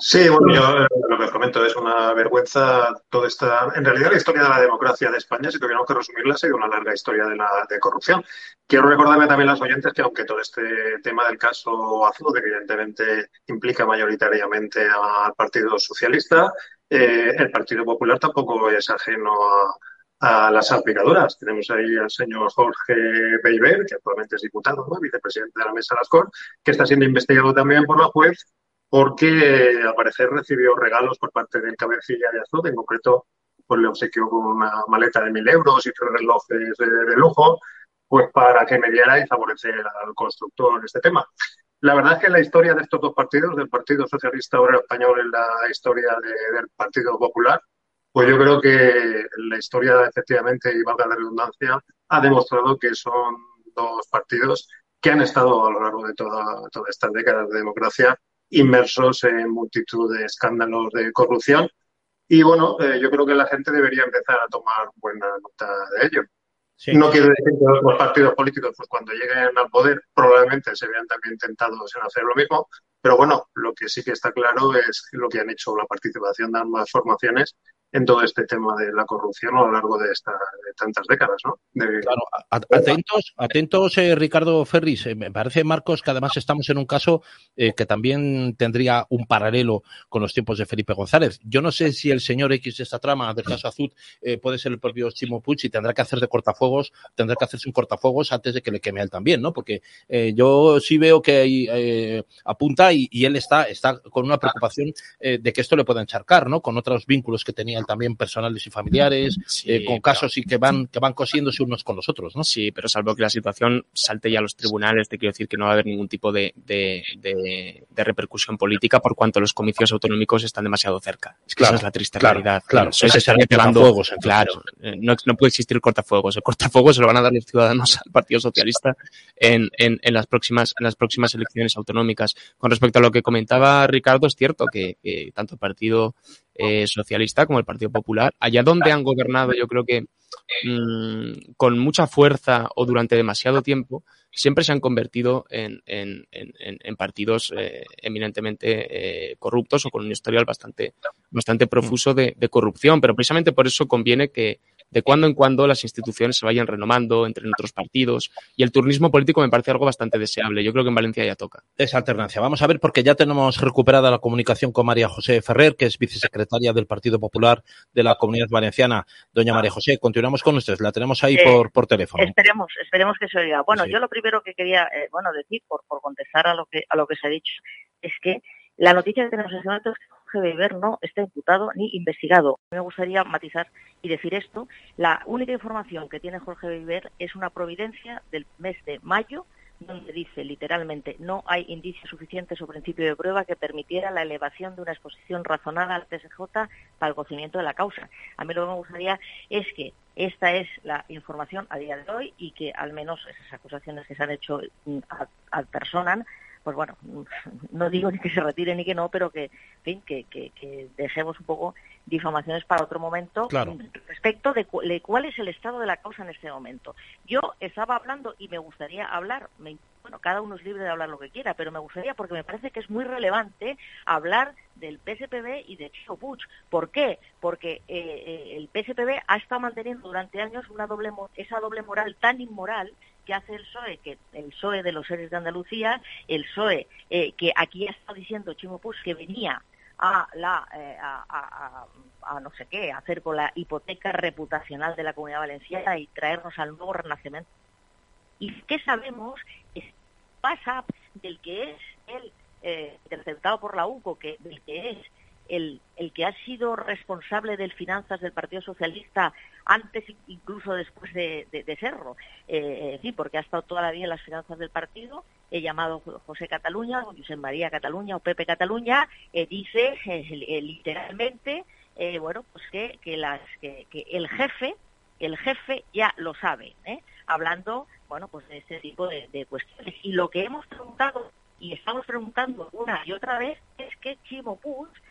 Sí, bueno, yo eh, lo que os comento es una vergüenza toda esta. En realidad, la historia de la democracia de España, si tuviéramos que resumirla, sido una larga historia de la de corrupción. Quiero recordarme también a los oyentes que, aunque todo este tema del caso Azul, evidentemente implica mayoritariamente al Partido Socialista, eh, el Partido Popular tampoco es ajeno a, las aplicadoras. Tenemos ahí al señor Jorge Beiber, que actualmente es diputado, vicepresidente de la Mesa de las Cortes, que está siendo investigado también por la juez porque al parecer recibió regalos por parte del cabecilla de Azul, en concreto pues le obsequió con una maleta de mil euros y tres relojes de, lujo, pues para que me diera y favorecer al constructor en este tema. La verdad es que la historia de estos dos partidos, del Partido Socialista Obrero Español y la historia del Partido Popular, pues yo creo que la historia, efectivamente, y valga la redundancia, ha demostrado que son dos partidos que han estado a lo largo de toda, toda estas décadas de democracia inmersos en multitud de escándalos de corrupción. Y bueno, eh, yo creo que la gente debería empezar a tomar buena nota de ello. No quiero decir que los partidos políticos, pues cuando lleguen al poder, probablemente se vean también tentados en hacer lo mismo, pero bueno, lo que sí que está claro es lo que han hecho la participación de ambas formaciones en todo este tema de la corrupción a lo largo de, esta, tantas décadas, ¿no? claro, atentos, atentos, eh, Ricardo Ferris. Eh, me parece, Marcos, que además estamos en un caso eh, que también tendría un paralelo con los tiempos de Felipe González. Yo no sé si el señor X de esta trama del caso Azul puede ser el propio Chimo y tendrá que hacer de cortafuegos, tendrá que hacerse un cortafuegos antes de que le queme a él también, ¿no? Porque yo sí veo que ahí apunta y, y, él está, está con una preocupación de que esto le pueda encharcar, ¿no? Con otros vínculos que tenía también personales y familiares, eh, con casos y que van, que van cosiéndose unos con los otros, ¿no? Sí, pero salvo que la situación salte ya a los tribunales, te quiero decir que no va a haber ningún tipo de, de, de, repercusión política por cuanto los comicios autonómicos están demasiado cerca. Es que esa es la triste realidad. Claro, eso es cortafuegos. Claro, eh, no, no, puede existir cortafuegos. El cortafuegos se lo van a dar los ciudadanos al Partido Socialista en, en, en, las próximas, en las próximas elecciones autonómicas. Con respecto a lo que comentaba Ricardo, es cierto que, que tanto el Partido eh, Socialista como el Partido Popular, allá donde han gobernado, yo creo que mmm, con mucha fuerza o durante demasiado tiempo, siempre se han convertido en, en, en, partidos eh, eminentemente eh, corruptos o con un historial bastante, bastante profuso de corrupción. Pero precisamente por eso conviene que, de cuando en cuando las instituciones se vayan renomando entre otros partidos y el turnismo político me parece algo bastante deseable. Yo creo que en Valencia ya toca. Esa alternancia. Vamos a ver porque ya tenemos recuperada la comunicación con María José Ferrer, que es vicesecretaria del Partido Popular de la Comunidad Valenciana. Doña María José, continuamos con ustedes. La tenemos ahí eh, por, por teléfono. Esperemos, esperemos que se oiga. Bueno, sí. yo lo primero que quería eh, bueno decir, por, por contestar a lo que a lo que se ha dicho, es que la noticia que tenemos en este momento es que Jorge Weber no está imputado ni investigado. Me gustaría matizar y decir esto. La única información que tiene Jorge Weber es una providencia del mes de mayo donde dice literalmente no hay indicios suficientes o principio de prueba que permitiera la elevación de una exposición razonada al TSJ para el conocimiento de la causa. A mí lo que me gustaría es que esta es la información a día de hoy y que al menos esas acusaciones que se han hecho ad, ad personam pues bueno, no digo ni que se retire ni que no, pero que, en fin, que, que, que dejemos un poco difamaciones para otro momento claro. respecto de, cu de, cuál es el estado de la causa en este momento. Yo estaba hablando y me gustaría hablar, me, bueno, cada uno es libre de hablar lo que quiera, pero me gustaría porque me parece que es muy relevante hablar del PSPB y de Chico Puig. ¿Por qué? Porque eh, eh, el PSPB ha estado manteniendo durante años una doble, esa doble moral tan inmoral que hace el PSOE, que el PSOE de los seres de Andalucía, el PSOE eh, que aquí ha estado diciendo Chimo Puig que venía a la eh, a, a, no sé qué, a hacer con la hipoteca reputacional de la Comunidad Valenciana y traernos al nuevo renacimiento. ¿Y qué sabemos? Es pasa del que es el eh, interceptado por la UCO, que del que es el, que ha sido responsable del finanzas del Partido Socialista antes incluso después de, serlo, eh, sí, porque ha estado toda la vida en las finanzas del partido, he llamado José Cataluña, o José María Cataluña o Pepe Cataluña, eh, dice eh, literalmente, bueno, pues que, las, que, el jefe, el jefe ya lo sabe, hablando, bueno, pues de este tipo de, de cuestiones. Y lo que hemos preguntado y estamos preguntando una y otra vez es que Chimo Puig ¿eh?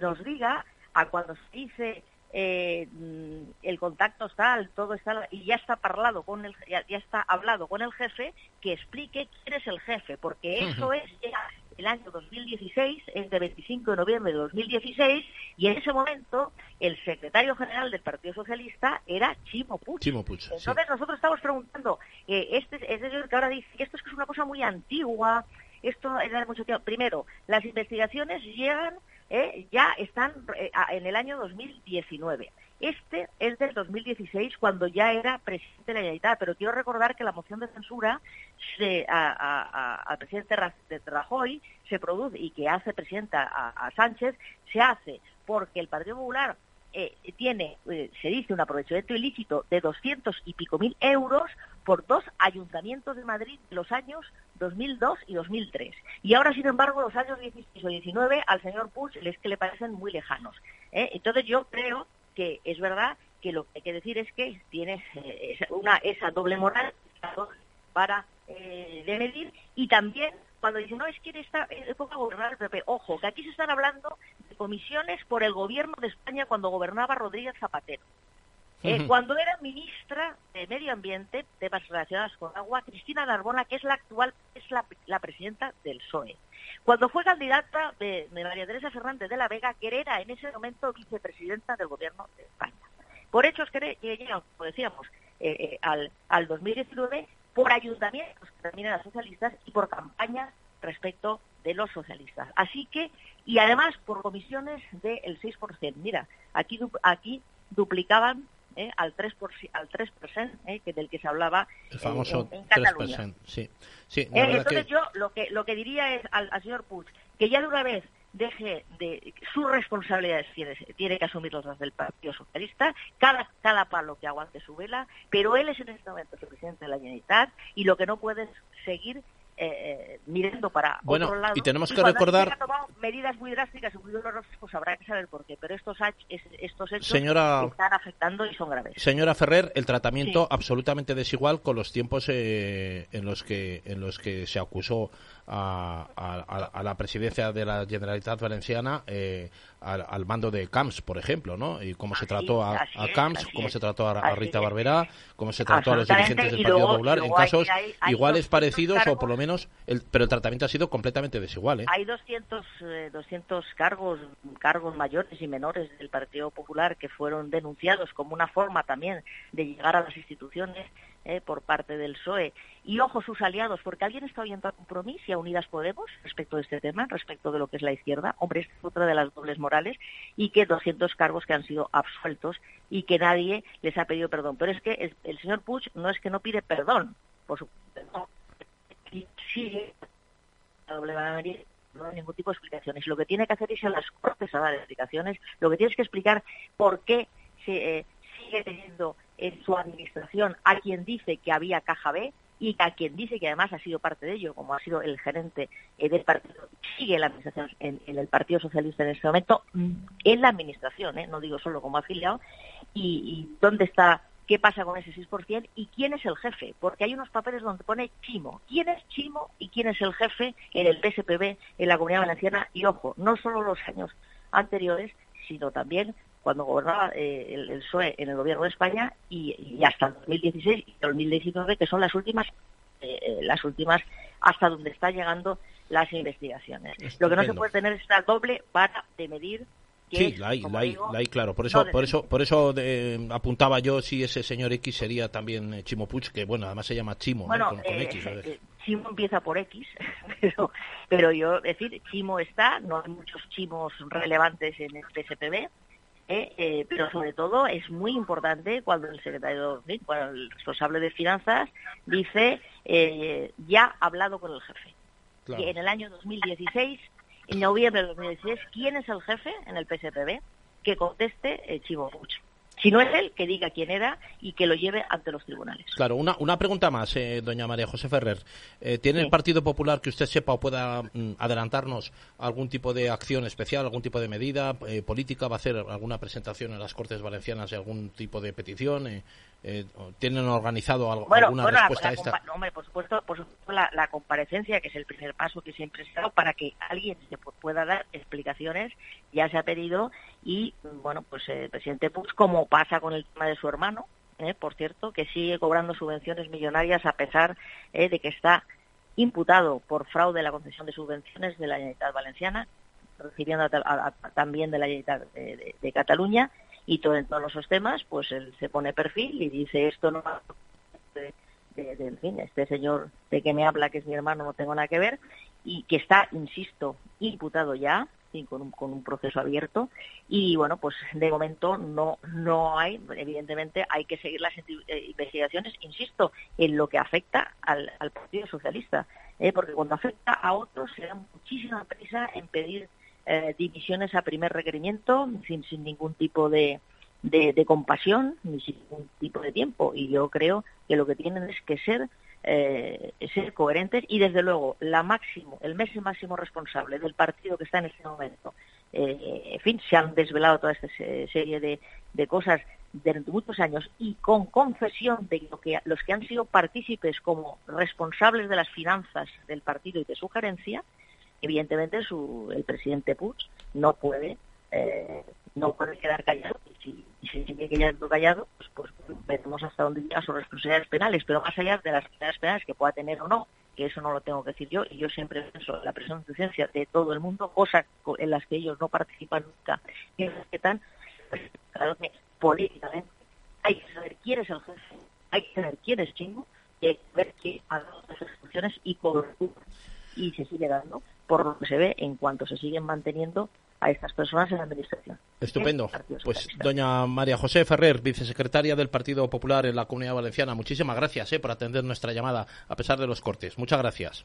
Nos diga a cuando se dice eh, mm, el contacto está, todo está y ya está parlado con el ya, está hablado con el jefe que explique quién es el jefe porque eso es ya el año 2016 es de 25 de noviembre de 2016 y en ese momento el secretario general del Partido Socialista era Chimo Puig. Entonces nosotros estamos preguntando eh, este es decir que ahora dice que esto es que es una cosa muy antigua esto es de mucho tiempo. Primero, las investigaciones llegan ¿eh? ya están eh, en el año 2019. Este es del 2016, cuando ya era presidente de la Generalitat, pero quiero recordar que la moción de censura al presidente de Rajoy se produce y que hace presidenta a, Sánchez, se hace porque el Partido Popular eh, tiene, se dice, un aprovechamiento ilícito de 200 y pico mil euros por dos ayuntamientos de Madrid de los años 2002 y 2003. Y ahora, sin embargo, los años 16 o 19 al señor Puig les que le parecen muy lejanos. ¿eh? Entonces yo creo que es verdad que lo que hay que decir es que tiene eh, una, esa doble moral para eh, y también cuando dice no es que en esta época gobernar el PP, ojo, que aquí se están hablando de comisiones por el gobierno de España cuando gobernaba Rodríguez Zapatero. Eh, cuando era ministra de Medio Ambiente, temas relacionados con agua, Cristina Narbona, que es la actual, es la, presidenta del PSOE. Cuando fue candidata de, María Teresa Fernández de la Vega, que era en ese momento vicepresidenta del gobierno de España. Por hechos que llegan, como decíamos, eh, eh, al, al 2019, por ayuntamientos que también eran socialistas y por campañas respecto de los socialistas. Así que, y además por comisiones del 6%. Mira, aquí, aquí duplicaban ¿eh? al 3%, por, al 3% ¿eh? que del que se hablaba el famoso en, Cataluña. 3%, sí. sí eh, entonces yo lo que, lo que diría es al, señor Puig que ya de una vez deje de sus responsabilidades tiene, tiene que asumirlas del Partido Socialista, cada, cada palo que aguante su vela, pero él es en este momento el presidente de la Generalitat y lo que no puede es seguir eh, eh, mirando para otro lado. Y tenemos que recordar. Medidas muy drásticas y muy dolorosas, pues habrá que saber por qué. Pero estos, estos hechos Señora... están afectando y son graves. Señora Ferrer, el tratamiento absolutamente desigual con los tiempos eh, en los que en los que se acusó a, la presidencia de la Generalitat Valenciana eh, al, mando de Camps, por ejemplo, ¿no? Y cómo se trató a, Camps, cómo se trató a, Rita Barberá, cómo se trató a los dirigentes del Partido Popular, en casos iguales, parecidos o por lo menos, el, pero el tratamiento ha sido completamente desigual. ¿eh? Hay 200, 200 eh, cargos, cargos mayores y menores del Partido Popular que fueron denunciados como una forma también de llegar a las instituciones eh, por parte del PSOE. Y ojo sus aliados, porque alguien está oyendo a Compromís y a Unidas Podemos respecto de este tema, respecto de lo que es la izquierda. Hombre, es otra de las dobles morales y que 200 cargos que han sido absueltos y que nadie les ha pedido perdón. Pero es que el, señor Puig no es que no pide perdón, por supuesto, no. sigue la doble no hay ningún tipo de explicaciones. Lo que tiene que hacer es a las cortes a dar explicaciones. Lo que tienes que explicar por qué se, eh, sigue teniendo en su administración a quien dice que había caja B y a quien dice que además ha sido parte de ello, como ha sido el gerente eh, del partido, sigue la administración en, el Partido Socialista en este momento, en la administración, ¿eh? no digo solo como afiliado, y, dónde está, qué pasa con ese 6% y quién es el jefe, porque hay unos papeles donde pone Chimo. ¿Quién es Chimo y quién es el jefe en el PSPB, en la Comunidad Valenciana? Y ojo, no solo los años anteriores, sino también cuando gobernaba eh, el, PSOE en el gobierno de España y, hasta el 2016 y 2019, que son las últimas, eh, eh, las últimas hasta donde están llegando las investigaciones. Lo que no se puede tener es esta doble vara de medir sí, la hay, la, hay, claro. Por eso, por eso, por eso apuntaba yo si ese señor X sería también Chimo Puig, que bueno, además se llama Chimo, con, X. Chimo empieza por X, pero, pero yo decir, Chimo está, no hay muchos chimos relevantes en el PSPB, ¿eh? Eh, pero sobre todo es muy importante cuando el secretario, cuando el responsable de finanzas dice eh, ya ha hablado con el jefe. Que en el año 2016 en noviembre de 2016 quién es el jefe en el PSPB, que conteste el Chivo Puig. Si no es él, que diga quién era y que lo lleve ante los tribunales. Claro, una, una pregunta más, eh, doña María José Ferrer. Eh, ¿Tiene el Partido Popular que usted sepa o pueda mm, adelantarnos algún tipo de acción especial, algún tipo de medida eh, política? ¿Va a hacer alguna presentación en las Cortes Valencianas de algún tipo de petición? Eh, ¿Tienen organizado algo, alguna respuesta a esta? hombre, por supuesto, por supuesto la, comparecencia, que es el primer paso que siempre se da para que alguien se pueda dar explicaciones, ya se ha pedido y, bueno, pues el presidente Puig, como pasa con el tema de su hermano, eh, por cierto, que sigue cobrando subvenciones millonarias a pesar eh, de que está imputado por fraude en la concesión de subvenciones de la Generalitat Valenciana, recibiendo también de la Generalitat de Cataluña, y todo, en todos esos temas, pues él se pone perfil y dice esto no de, en fin, este señor de que me habla, que es mi hermano, no tengo nada que ver, y que está, insisto, imputado ya, con, un, con un proceso abierto, y bueno, pues de momento no, no hay, evidentemente hay que seguir las eh, investigaciones, insisto, en lo que afecta al, Partido Socialista, ¿eh? porque cuando afecta a otros se da muchísima prisa en pedir eh, divisiones a primer requerimiento sin, sin ningún tipo de, de, compasión ni sin ningún tipo de tiempo. Y yo creo que lo que tienen es que ser eh, ser coherentes y desde luego la máximo, el mes máximo responsable del partido que está en este momento. Eh, en fin, se han desvelado toda esta serie de, de cosas durante muchos años y con confesión de lo que los que han sido partícipes como responsables de las finanzas del partido y de su gerencia, evidentemente su, el presidente Puig no puede eh, no puede quedar callado y si, si sigue quedando callado pues, pues, veremos hasta dónde llega sus responsabilidades penales pero más allá de las responsabilidades penales que pueda tener o no que eso no lo tengo que decir yo y yo siempre pienso en la presencia de todo el mundo cosas en las que ellos no participan nunca y respetan pues claro que políticamente hay que saber quién es el jefe hay que saber quién es chingo y hay que ver que ha dado las funciones y cobertura y se sigue dando por lo que se ve en cuanto se siguen manteniendo a estas personas en la administración. Estupendo. Pues doña María José Ferrer, vicesecretaria del Partido Popular en la Comunidad Valenciana, muchísimas gracias eh, por atender nuestra llamada a pesar de los cortes. Muchas gracias.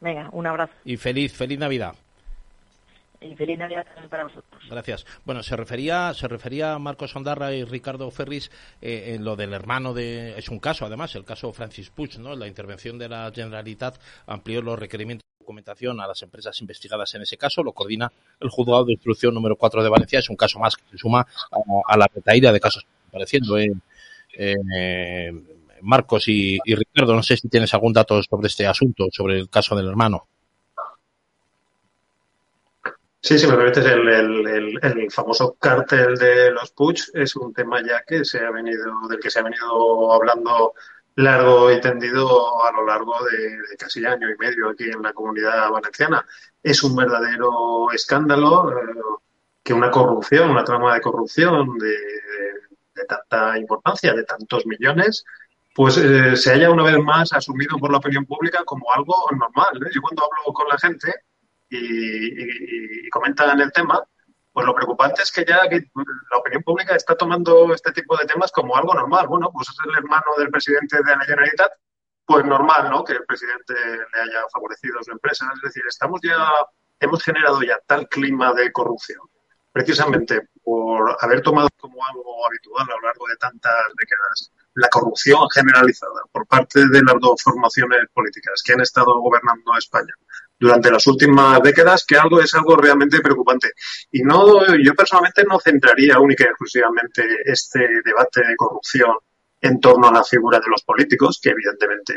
Venga, un abrazo. Y feliz, feliz Navidad. Y feliz Navidad también para vosotros. Gracias. Bueno, se refería, se refería Marcos Ondarra y Ricardo Ferris eh, en lo del hermano de, es un caso además, el caso Francis Puig, ¿no? La intervención de la Generalitat amplió los requerimientos documentación a las empresas investigadas en ese caso. Lo coordina el juzgado de instrucción número 4 de Valencia. Es un caso más que se suma a, la retaíra de casos apareciendo en eh, Marcos y, Ricardo. No sé si tienes algún dato sobre este asunto, sobre el caso del hermano. Sí, si me permites, el, el, famoso cártel de los Puig es un tema ya que se ha venido, del que se ha venido hablando largo y tendido a lo largo de, casi año y medio aquí en la comunidad valenciana. Es un verdadero escándalo eh, que una corrupción, una trama de corrupción de, tanta importancia, de tantos millones, pues eh, se haya una vez más asumido por la opinión pública como algo normal. ¿eh? Yo cuando hablo con la gente y comentan el tema, pues lo preocupante es que ya la opinión pública está tomando este tipo de temas como algo normal. Bueno, pues es el hermano del presidente de la Generalitat, pues normal, ¿no? Que el presidente le haya favorecido a su empresa. Es decir, estamos ya, hemos generado ya tal clima de corrupción, precisamente por haber tomado como algo habitual a lo largo de tantas décadas la corrupción generalizada por parte de las dos formaciones políticas que han estado gobernando España durante las últimas décadas que algo es algo realmente preocupante. Y no, yo personalmente no centraría única y exclusivamente este debate de corrupción en torno a la figura de los políticos, que evidentemente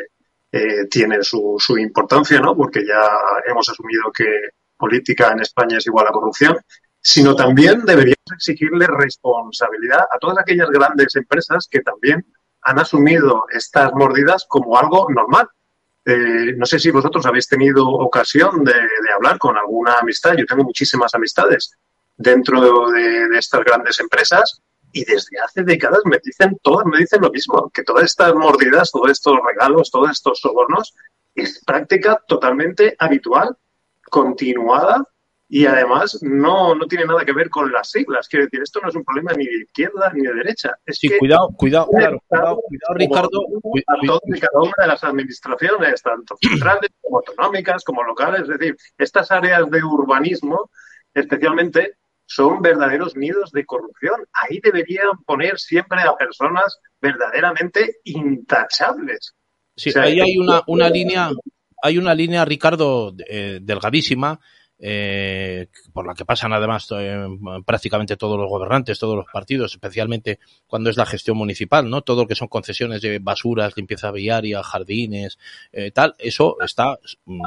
eh, tiene su, su importancia, ¿no? Porque ya hemos asumido que política en España es igual a corrupción, sino también deberíamos exigirle responsabilidad a todas aquellas grandes empresas que también han asumido estas mordidas como algo normal eh, no sé si vosotros habéis tenido ocasión de, hablar con alguna amistad. Yo tengo muchísimas amistades dentro de, estas grandes empresas y desde hace décadas me dicen, todas me dicen lo mismo, que todas estas mordidas, todos estos regalos, todos estos sobornos es práctica totalmente habitual, continuada y además no, no tiene nada que ver con las siglas. Quiero decir, esto no es un problema ni de izquierda ni de derecha. Es sí, cuidado, cuidado, cuidado, cuidado, Ricardo. A todas y cada una de las administraciones, tanto centrales como autonómicas, como locales. Es decir, estas áreas de urbanismo, especialmente, son verdaderos nidos de corrupción. Ahí deberían poner siempre a personas verdaderamente intachables. Sí, ahí hay una, una línea, hay una línea, Ricardo, eh, delgadísima, eh, por la que pasan además eh, prácticamente todos los gobernantes, todos los partidos, especialmente cuando es la gestión municipal, ¿no? Todo lo que son concesiones de basuras, limpieza viaria, jardines, eh, tal, eso está mm,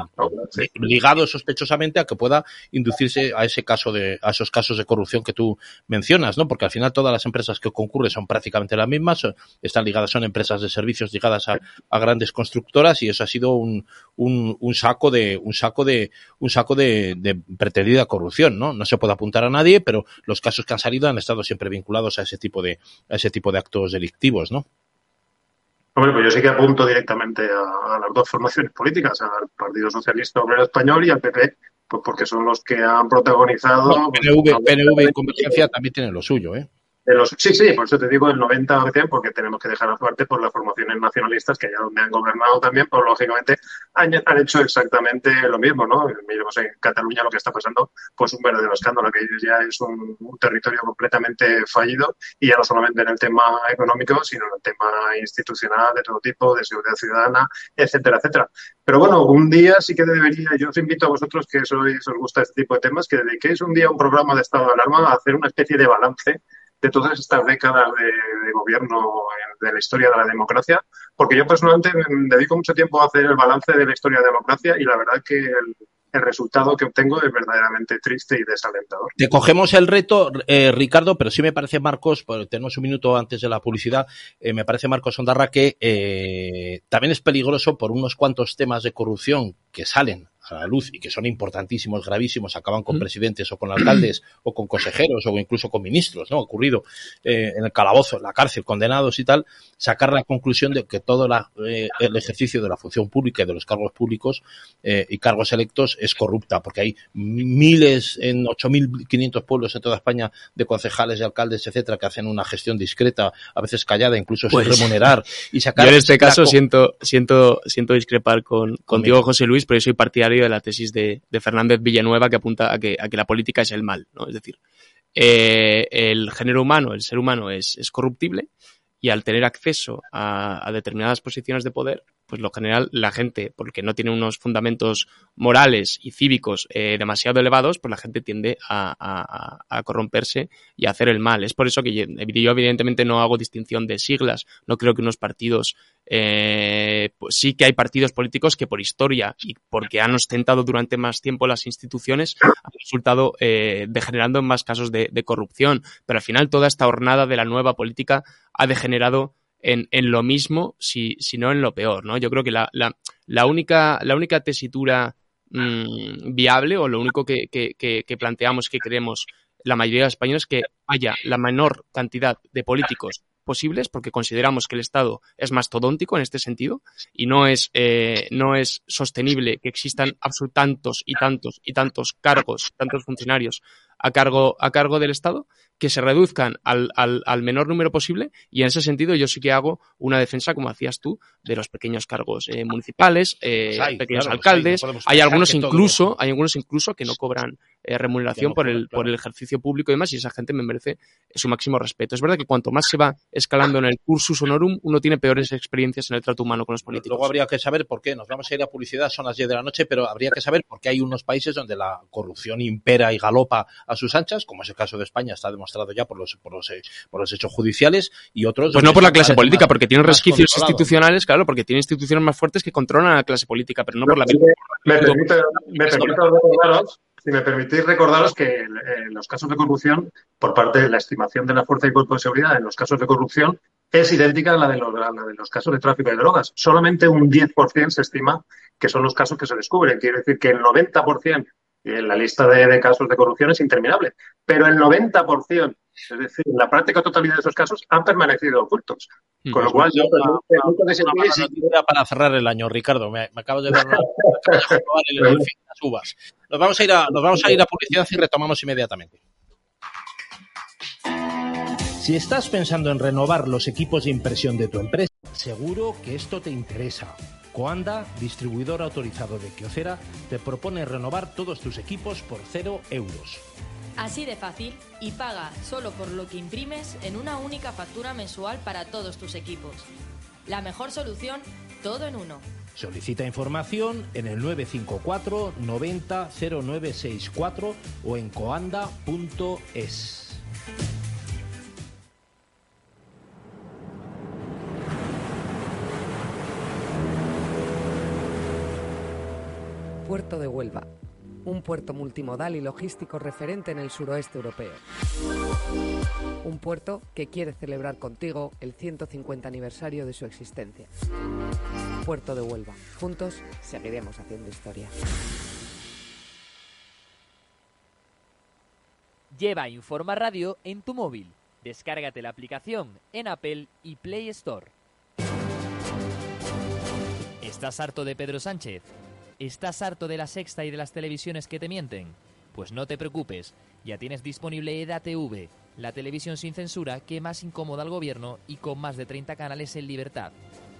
ligado sospechosamente a que pueda inducirse a ese caso de, a esos casos de corrupción que tú mencionas, ¿no? Porque al final todas las empresas que concurren son prácticamente las mismas, están ligadas, son empresas de servicios ligadas a, a grandes constructoras y eso ha sido un, un, un saco de, un saco de, un saco de de pretendida corrupción, ¿no? No se puede apuntar a nadie, pero los casos que han salido han estado siempre vinculados a ese tipo de, a ese tipo de actos delictivos, ¿no? Hombre, pues yo sí que apunto directamente a, las dos formaciones políticas, al Partido Socialista Obrero Español y al PP, pues porque son los que han protagonizado. PNV, PNV y Convergencia también tienen lo suyo, ¿eh? Sí, sí, por eso te digo el 90%, porque tenemos que dejar aparte por las formaciones nacionalistas que allá donde han gobernado también, pues lógicamente han, hecho exactamente lo mismo, ¿no? Miremos en Cataluña lo que está pasando, pues un verdadero escándalo, que ya es un, territorio completamente fallido y ya no solamente en el tema económico, sino en el tema institucional de todo tipo, de seguridad ciudadana, etcétera, etcétera. Pero bueno, un día sí que debería, yo os invito a vosotros que sois, os gusta este tipo de temas, que dediquéis un día un programa de estado de alarma a hacer una especie de balance de todas estas décadas de, gobierno de la historia de la democracia, porque yo personalmente me dedico mucho tiempo a hacer el balance de la historia de la democracia y la verdad que el, resultado que obtengo es verdaderamente triste y desalentador. Te cogemos el reto, eh, Ricardo, pero sí me parece, Marcos, tenemos un minuto antes de la publicidad, eh, me parece, Marcos Ondarra, que eh, también es peligroso por unos cuantos temas de corrupción que salen a la luz y que son importantísimos, gravísimos, acaban con presidentes o con alcaldes o con consejeros o incluso con ministros, ¿no? Ocurrido eh, en el calabozo, en la cárcel, condenados y tal, sacar la conclusión de que todo eh, el ejercicio de la función pública y de los cargos públicos eh, y cargos electos es corrupta, porque hay miles, en 8.500 pueblos en toda España, de concejales y alcaldes, etcétera, que hacen una gestión discreta, a veces callada, incluso sin pues, remunerar y sacar. Yo en este caso siento, siento, siento discrepar con, contigo, José Luis, pero yo soy partidario de la tesis de, Fernández Villanueva que apunta a que, a que, la política es el mal, ¿no? Es decir, eh, el género humano, el ser humano es, es corruptible y al tener acceso a, determinadas posiciones de poder, pues lo general la gente, porque no tiene unos fundamentos morales y cívicos eh, demasiado elevados, pues la gente tiende a, corromperse y a hacer el mal. Es por eso que yo, evidentemente no hago distinción de siglas, no creo que unos partidos eh, pues sí que hay partidos políticos que por historia y porque han ostentado durante más tiempo las instituciones han resultado eh, degenerando en más casos de, corrupción. Pero al final toda esta hornada de la nueva política ha degenerado en, lo mismo, si, si, no en lo peor. ¿no? Yo creo que la, la, única, la única tesitura mm, viable o lo único que, que, que planteamos que queremos la mayoría de españoles que haya la menor cantidad de políticos posibles porque consideramos que el Estado es mastodóntico en este sentido y no es, eh, no es sostenible que existan tantos y tantos y tantos cargos, tantos funcionarios a cargo, a cargo del Estado, que se reduzcan al, al, al, menor número posible y en ese sentido yo sí que hago una defensa, como hacías tú, de los pequeños cargos eh, municipales, eh, pequeños alcaldes. hay, algunos incluso, hay algunos incluso que no cobran eh, remuneración por el, por el ejercicio público y demás y esa gente me merece su máximo respeto. Es verdad que cuanto más se va escalando en el cursus honorum, uno tiene peores experiencias en el trato humano con los políticos. Luego habría que saber por qué. Nos vamos a ir a publicidad, son las 10 de la noche, pero habría que saber por qué hay unos países donde la corrupción impera y galopa a sus anchas, como es el caso de España, está demostrado ya por los, por los, eh, por los hechos judiciales, y otros... Pues no por la clase política, porque tiene resquicios institucionales, claro, porque tiene instituciones más fuertes que controlan a la clase política, pero no por la... Me, permite, me recordaros, si me permitís recordaros que en los casos de corrupción, por parte de la estimación de la Fuerza y Cuerpo de Seguridad, en los casos de corrupción, es idéntica a la de los, a la de los casos de tráfico de drogas. Solamente un 10% se estima que son los casos que se descubren. Quiere decir que el 90% Y la lista de, casos de corrupción es interminable. Pero el 90%, es decir, la práctica totalidad de esos casos han permanecido ocultos. Mm. Con lo cual, yo para cerrar el año, Ricardo, me, acabo de dar una, el, fin, las uvas. Nos vamos a ir a, nos vamos a ir a publicidad y retomamos inmediatamente. Si estás pensando en renovar los equipos de impresión de tu empresa, seguro que esto te interesa. Coanda, distribuidor autorizado de Kyocera, te propone renovar todos tus equipos por cero euros. Así de fácil y paga solo por lo que imprimes en una única factura mensual para todos tus equipos. La mejor solución, todo en uno. Solicita información en el 954 90 0964 o en coanda.es. Puerto de Huelva, un puerto multimodal y logístico referente en el suroeste europeo. Un puerto que quiere celebrar contigo el 150 aniversario de su existencia. Puerto de Huelva. Juntos seguiremos haciendo historia. Lleva Informa Radio en tu móvil. Descárgate la aplicación en Apple y Play Store. ¿Estás harto de Pedro Sánchez? ¿Estás harto de la sexta y de las televisiones que te mienten? Pues no te preocupes, ya tienes disponible EDATV, la televisión sin censura que más incomoda al gobierno y con más de 30 canales en libertad.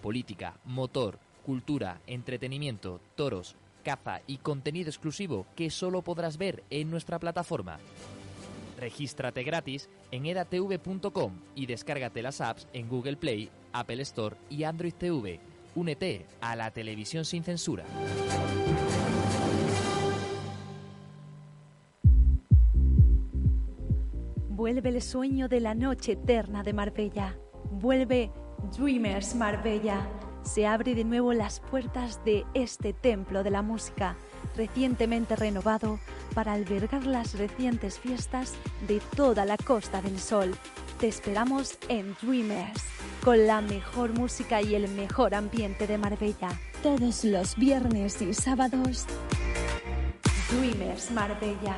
Política, motor, cultura, entretenimiento, toros, caza y contenido exclusivo que solo podrás ver en nuestra plataforma. Regístrate gratis en edatv.com y descárgate las apps en Google Play, Apple Store y Android TV Únete a la televisión sin censura. Vuelve el sueño de la noche eterna de Marbella. Vuelve Dreamers Marbella. Se abre de nuevo las puertas de este templo de la música, recientemente renovado para albergar las recientes fiestas de toda la Costa del Sol. Te esperamos en Dreamers, con la mejor música y el mejor ambiente de Marbella. Todos los viernes y sábados. Dreamers Marbella.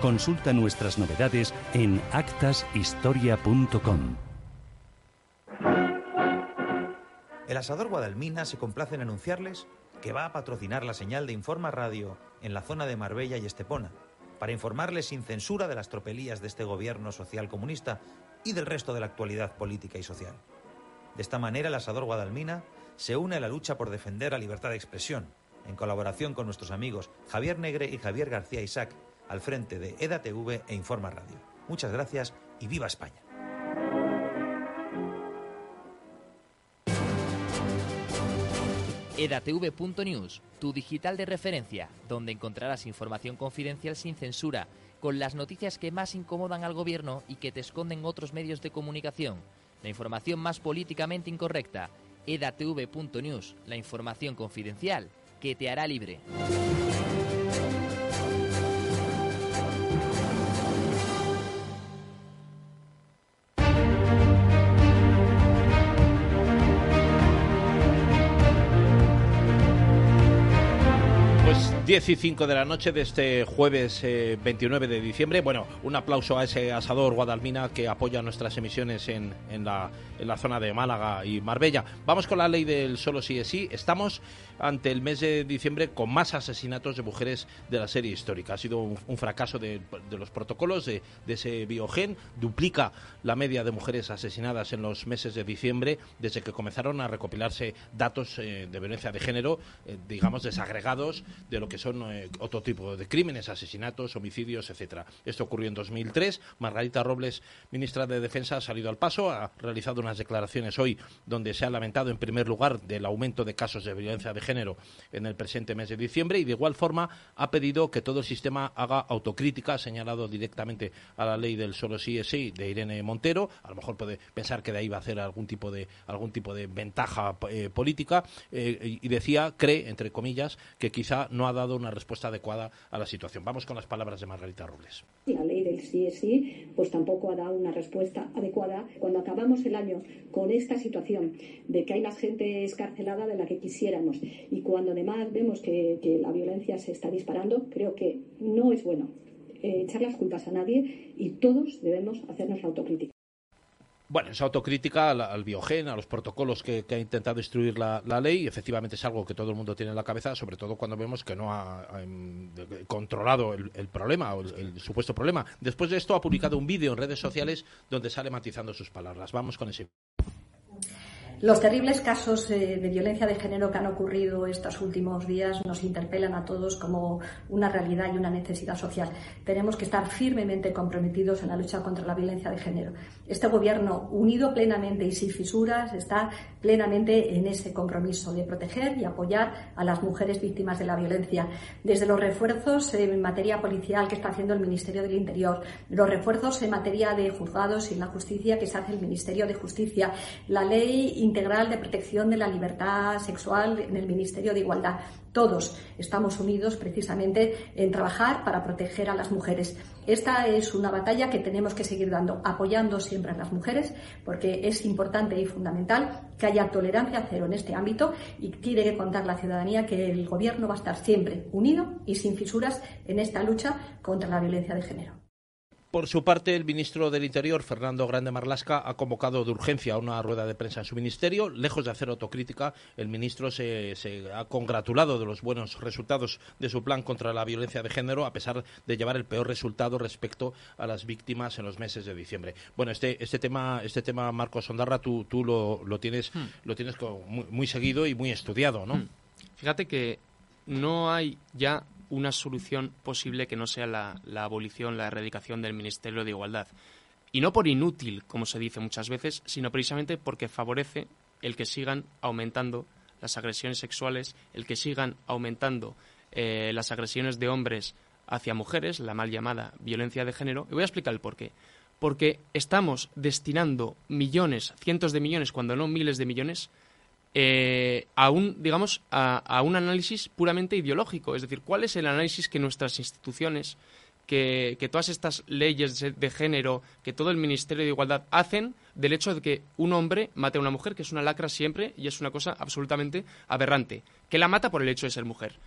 Consulta nuestras novedades en actashistoria.com. El asador Guadalmina se complace en anunciarles que va a patrocinar la señal de Informa Radio en la zona de Marbella y Estepona, para informarles sin censura de las tropelías de este gobierno social comunista y del resto de la actualidad política y social. De esta manera, el asador Guadalmina se une a la lucha por defender la libertad de expresión, en colaboración con nuestros amigos Javier Negre y Javier García Isaac, al frente de EDATV e Informa Radio. Muchas gracias y viva España. edatv.news, tu digital de referencia, donde encontrarás información confidencial sin censura, con las noticias que más incomodan al gobierno y que te esconden otros medios de comunicación. La información más políticamente incorrecta. edatv.news, la información confidencial que te hará libre. Diez y cinco de la noche de este jueves 29 eh, de diciembre. Bueno, un aplauso a ese asador Guadalmina que apoya nuestras emisiones en, en, la, en la zona de Málaga y Marbella. Vamos con la ley del solo sí es sí. Estamos ante el mes de diciembre con más asesinatos de mujeres de la serie histórica. Ha sido un, fracaso de, los protocolos de, ese biogen, duplica la media de mujeres asesinadas en los meses de diciembre desde que comenzaron a recopilarse datos eh, de violencia de género, eh, digamos, desagregados de lo que son eh, otro tipo de crímenes, asesinatos, homicidios, etcétera. Esto ocurrió en 2003. Margarita Robles, ministra de Defensa, ha salido al paso, ha realizado unas declaraciones hoy donde se ha lamentado en primer lugar del aumento de casos de violencia de género en el presente mes de diciembre y de igual forma ha pedido que todo el sistema haga autocrítica, ha señalado directamente a la ley del solo sí es sí de Irene Montero. A lo mejor puede pensar que de ahí va a hacer algún tipo de algún tipo de ventaja eh, política eh, y decía, cree entre comillas, que quizá no ha dado una respuesta adecuada a la situación. Vamos con las palabras de Margarita Robles. Sí es sí, pues tampoco ha dado una respuesta adecuada. Cuando acabamos el año con esta situación de que hay más gente escarcelada de la que quisiéramos y cuando además vemos que, la violencia se está disparando, creo que no es bueno eh, echar las culpas a nadie y todos debemos hacernos la autocrítica. Bueno, esa autocrítica al, biogen, a los protocolos que, ha intentado destruir la, ley, efectivamente es algo que todo el mundo tiene en la cabeza, sobre todo cuando vemos que no ha, em, controlado el, problema o el, supuesto problema. Después de esto ha publicado un vídeo en redes sociales donde sale matizando sus palabras. Vamos con ese. Los terribles casos eh, de violencia de género que han ocurrido estos últimos días nos interpelan a todos como una realidad y una necesidad social. Tenemos que estar firmemente comprometidos en la lucha contra la violencia de género. Este Gobierno, unido plenamente y sin fisuras, está plenamente en ese compromiso de proteger y apoyar a las mujeres víctimas de la violencia. Desde los refuerzos en materia policial que está haciendo el Ministerio del Interior, los refuerzos en materia de juzgados y en la justicia que se hace el Ministerio de Justicia, la ley integral de protección de la libertad sexual en el Ministerio de Igualdad. Todos estamos unidos precisamente en trabajar para proteger a las mujeres. Esta es una batalla que tenemos que seguir dando, apoyando siempre a las mujeres, porque es importante y fundamental que haya tolerancia cero en este ámbito y tiene que contar la ciudadanía que el Gobierno va a estar siempre unido y sin fisuras en esta lucha contra la violencia de género. Por su parte, el ministro del Interior, Fernando Grande Marlasca, ha convocado de urgencia una rueda de prensa en su ministerio. Lejos de hacer autocrítica, el ministro se, ha congratulado de los buenos resultados de su plan contra la violencia de género, a pesar de llevar el peor resultado respecto a las víctimas en los meses de diciembre. Bueno, este, este tema, este tema Marcos Ondarra, tú, tú lo, tienes, hmm. lo tienes muy, seguido y muy estudiado, ¿no? Hmm. Fíjate que no hay ya una solución posible que no sea la, abolición, la erradicación del Ministerio de Igualdad. Y no por inútil, como se dice muchas veces, sino precisamente porque favorece el que sigan aumentando las agresiones sexuales, el que sigan aumentando eh, las agresiones de hombres hacia mujeres, la mal llamada violencia de género. Y voy a explicar el por qué. Porque estamos destinando millones, cientos de millones, cuando no miles de millones, eh, a un, digamos, a, un análisis puramente ideológico. Es decir, ¿cuál es el análisis que nuestras instituciones, que, todas estas leyes de, género, que todo el Ministerio de Igualdad hacen del hecho de que un hombre mate a una mujer, que es una lacra siempre y es una cosa absolutamente aberrante, que la mata por el hecho de ser mujer?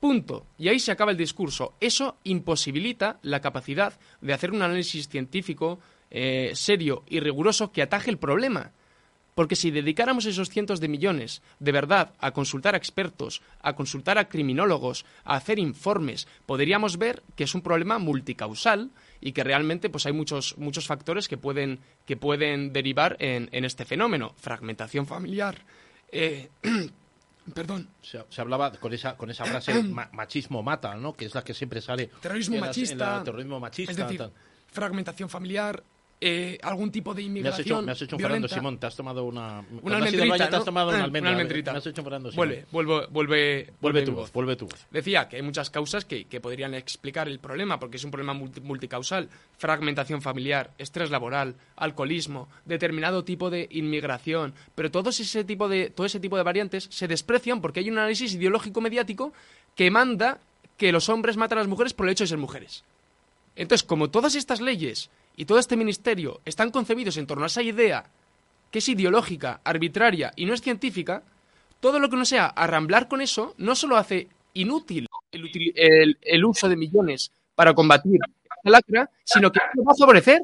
Punto. Y ahí se acaba el discurso. Eso imposibilita la capacidad de hacer un análisis científico eh, serio y riguroso que ataje el problema. Porque si dedicáramos esos cientos de millones de verdad a consultar a expertos, a consultar a criminólogos, a hacer informes, podríamos ver que es un problema multicausal y que realmente pues hay muchos, muchos factores que pueden, que pueden derivar en, este fenómeno. Fragmentación familiar. Eh, perdón. Se, hablaba con esa, con esa frase machismo mata, ¿no? Que es la que siempre sale. Terrorismo machista. terrorismo machista. Es decir, fragmentación familiar, eh, algún tipo de inmigración. Me has hecho, me has hecho Fernando Simón, te has tomado una. Una almendrita. Te has tomado una, almendra, una almendrita. Me has hecho Fernando Simón. Vuelve, vuelve, vuelve, vuelve, tu voz, vuelve tu voz. Decía que hay muchas causas que, que podrían explicar el problema, porque es un problema multicausal. Fragmentación familiar, estrés laboral, alcoholismo, determinado tipo de inmigración. Pero todo ese tipo de, todo ese tipo de variantes se desprecian porque hay un análisis ideológico mediático que manda que los hombres matan a las mujeres por el hecho de ser mujeres. Entonces, como todas estas leyes y todo este ministerio están concebidos en torno a esa idea que es ideológica, arbitraria y no es científica, todo lo que no sea arramblar con eso no solo hace inútil el, uso de millones para combatir la lacra, sino que lo va a favorecer.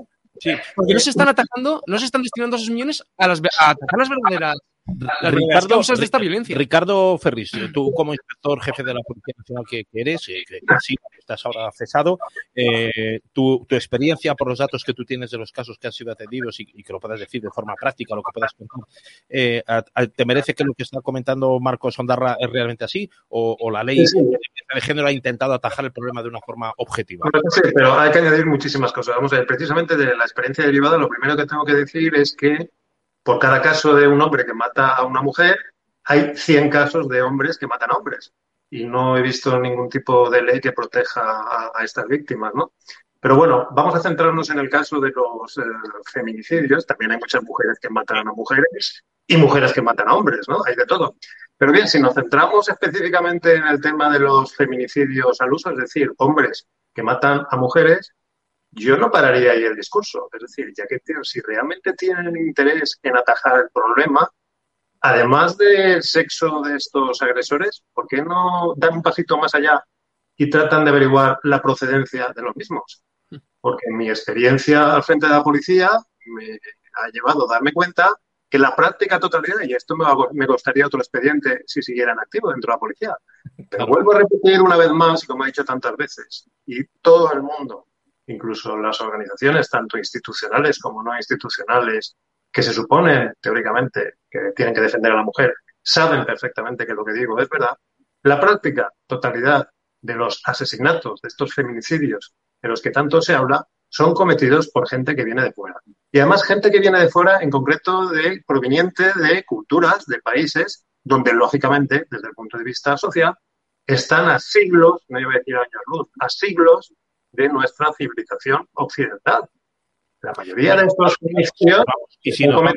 Porque no se están atacando, no se están destinando esos millones a, las, a atacar las verdaderas las causas de esta violencia. Ricardo Ferris, tú como inspector jefe de la Policía Nacional que, eres, eh, que, sí, estás ahora cesado, eh, tu, experiencia por los datos que tú tienes de los casos que han sido atendidos y, que lo puedas decir de forma práctica, lo que puedas contar, eh, ¿te merece que lo que está comentando Marcos Ondarra es realmente así? ¿O, la ley de género ha intentado atajar el problema de una forma objetiva? Sí, pero hay que añadir muchísimas cosas. Vamos a ver, precisamente de la experiencia derivada, lo primero que tengo que decir es que por cada caso de un hombre que mata a una mujer, hay 100 casos de hombres que matan a hombres. Y no he visto ningún tipo de ley que proteja a, estas víctimas, ¿no? Pero bueno, vamos a centrarnos en el caso de los eh, feminicidios. También hay muchas mujeres que matan a mujeres y mujeres que matan a hombres, ¿no? Hay de todo. Pero bien, si nos centramos específicamente en el tema de los feminicidios al uso, es decir, hombres que matan a mujeres, yo no pararía ahí el discurso. Es decir, ya que si realmente tienen interés en atajar el problema, además del sexo de estos agresores, ¿por qué no dan un pasito más allá y tratan de averiguar la procedencia de los mismos? Porque mi experiencia al frente de la policía me ha llevado a darme cuenta que la práctica totalidad, y esto me, me costaría otro expediente si siguieran activo dentro de la policía, pero vuelvo a repetir una vez más, y como he dicho tantas veces, y todo el mundo incluso las organizaciones, tanto institucionales como no institucionales, que se suponen teóricamente que tienen que defender a la mujer, saben perfectamente que lo que digo es verdad. La práctica totalidad de los asesinatos, de estos feminicidios de los que tanto se habla, son cometidos por gente que viene de fuera. Y además gente que viene de fuera, en concreto de proveniente de culturas, de países, donde lógicamente, desde el punto de vista social, están a siglos, no iba a decir años luz, a siglos de nuestra civilización occidental. La mayoría de estos feminicidios y si no, gente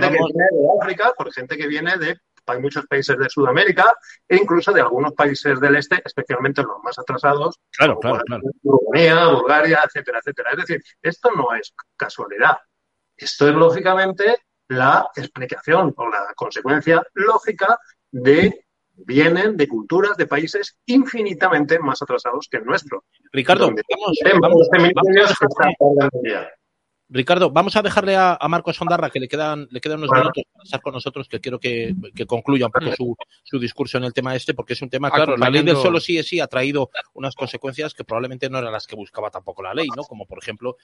que viene de África, por gente que viene de hay muchos países de Sudamérica e incluso de algunos países del este, especialmente los más atrasados, claro, claro, claro. Rumanía, Bulgaria, etcétera, etcétera. Es decir, esto no es casualidad. Esto es lógicamente la explicación o la consecuencia lógica de vienen de culturas de países infinitamente más atrasados que el nuestro. Ricardo, vamos, vamos, Ricardo, vamos a dejarle a, Marcos Sondarra que le quedan, le quedan unos minutos para estar con nosotros, que quiero que, concluya un poco su, su, discurso en el tema este, porque es un tema, claro, la ley del solo sí es sí ha traído unas consecuencias que probablemente no eran las que buscaba tampoco la ley, ¿no? Como por ejemplo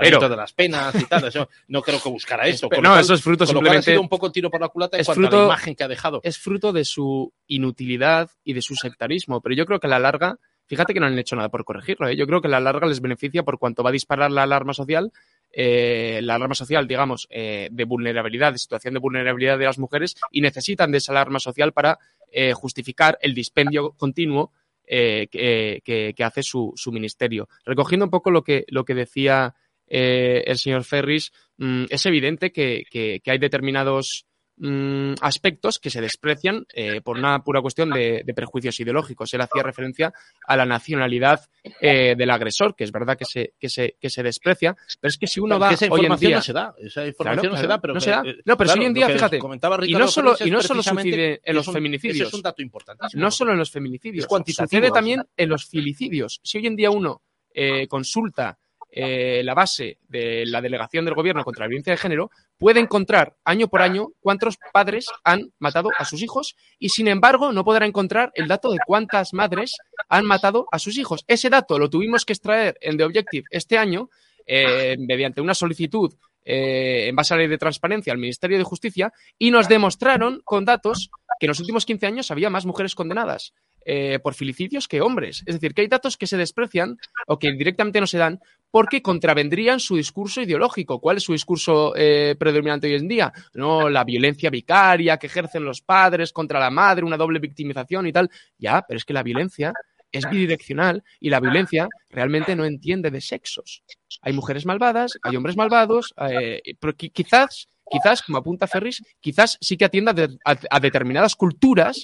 el de las penas y tal. Eso, no creo que buscara eso. no, eso es fruto simplemente. Ha sido un poco tiro por la culata en cuanto a la imagen que ha dejado. Es fruto de su inutilidad y de su sectarismo, pero yo creo que a la larga Fíjate que no han hecho nada por corregirlo. ¿eh? Yo creo que a la larga les beneficia por cuanto va a disparar la alarma social eh, la alarma social, digamos, eh, de vulnerabilidad, de situación de vulnerabilidad de las mujeres y necesitan de esa alarma social para eh, justificar el dispendio continuo que, hace su, ministerio. Recogiendo un poco lo que, lo que decía el señor Ferris, mm, es evidente que, que hay determinados Mm, aspectos que se desprecian eh, por una pura cuestión de, prejuicios ideológicos. Él hacía referencia a la nacionalidad eh, del agresor, que es verdad que se, que se, que se desprecia, pero es que si uno va hoy en día... no se da, esa información no se da, pero... No, se da. no pero si hoy en día, fíjate, y no solo, y no solo sucede en los feminicidios. es un dato importante. No solo en los feminicidios, sucede también en los filicidios. Si hoy en día uno eh, consulta eh, la base de la delegación del gobierno contra la violencia de género, puede encontrar año por año cuántos padres han matado a sus hijos y, sin embargo, no podrá encontrar el dato de cuántas madres han matado a sus hijos. Ese dato lo tuvimos que extraer en The Objective este año eh, mediante una solicitud eh, en base a la ley de transparencia al Ministerio de Justicia y nos demostraron con datos que en los últimos 15 años había más mujeres condenadas. Eh, por filicidios que hombres. Es decir, que hay datos que se desprecian o que directamente no se dan porque contravendrían su discurso ideológico. ¿Cuál es su discurso eh, predominante hoy en día? No, la violencia vicaria que ejercen los padres contra la madre, una doble victimización y tal. Ya, pero es que la violencia es bidireccional y la violencia realmente no entiende de sexos. Hay mujeres malvadas, hay hombres malvados, eh, pero quizás, quizás, como apunta Ferris, quizás sí que atienda a determinadas culturas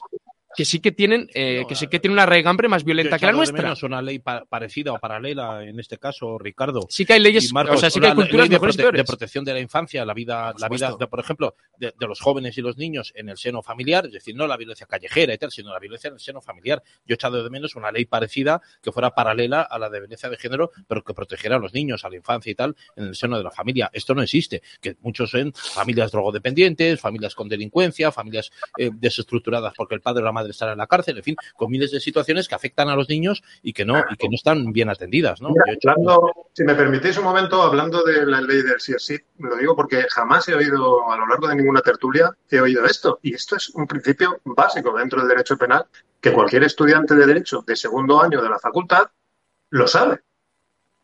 que sí que tienen, eh, que sí que tienen una regambre más violenta que la nuestra. Es una ley parecida o paralela, en este caso, Ricardo. Sí que hay leyes, o sea, sí que hay culturas de, protección de la infancia, la vida, la vida, de, por ejemplo, de, los jóvenes y los niños en el seno familiar, es decir, no la violencia callejera y tal, sino la violencia en el seno familiar. Yo he echado de menos una ley parecida que fuera paralela a la de violencia de género, pero que protegiera a los niños, a la infancia y tal, en el seno de la familia. Esto no existe, que muchos son familias drogodependientes, familias con delincuencia, familias eh, desestructuradas porque el padre o la madre están en la cárcel, en fin, con miles de situaciones que afectan a los niños y que no, y que no están bien atendidas. ¿no? si me permitís un momento, hablando de la ley del sí sí, lo digo porque jamás he oído a lo largo de ninguna tertulia, he oído esto. Y esto es un principio básico dentro del derecho penal que cualquier estudiante de derecho de segundo año de la facultad lo sabe.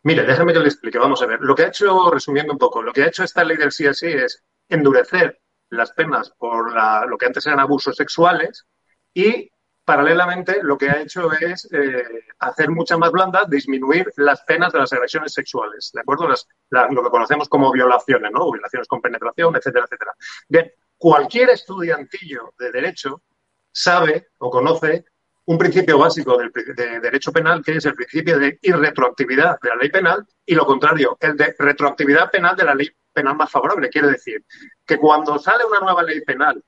Mire, déjame que le explique. Vamos a ver. Lo que ha hecho, resumiendo un poco, lo que ha hecho esta ley del sí es endurecer las penas por lo que antes eran abusos sexuales y paralelamente lo que ha hecho es eh, hacer muchas más blandas, disminuir las penas de las agresiones sexuales, ¿de acuerdo? lo que conocemos como violaciones, ¿no? Violaciones con penetración, etcétera, etcétera. Bien, cualquier estudiantillo de derecho sabe o conoce un principio básico del, de derecho penal, que es el principio de irretroactividad de la ley penal, y lo contrario, el de retroactividad penal de la ley penal más favorable. Quiere decir que cuando sale una nueva ley penal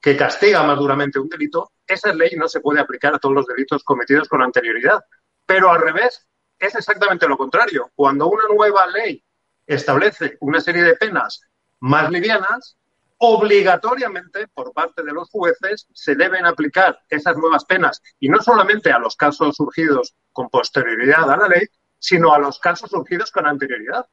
que castiga más duramente un delito, esa ley no se puede aplicar a todos los delitos cometidos con anterioridad. Pero al revés, es exactamente lo contrario. Cuando una nueva ley establece una serie de penas más livianas, obligatoriamente por parte de los jueces se deben aplicar esas nuevas penas y no solamente a los casos surgidos con posterioridad a la ley, sino a los casos surgidos con anterioridad.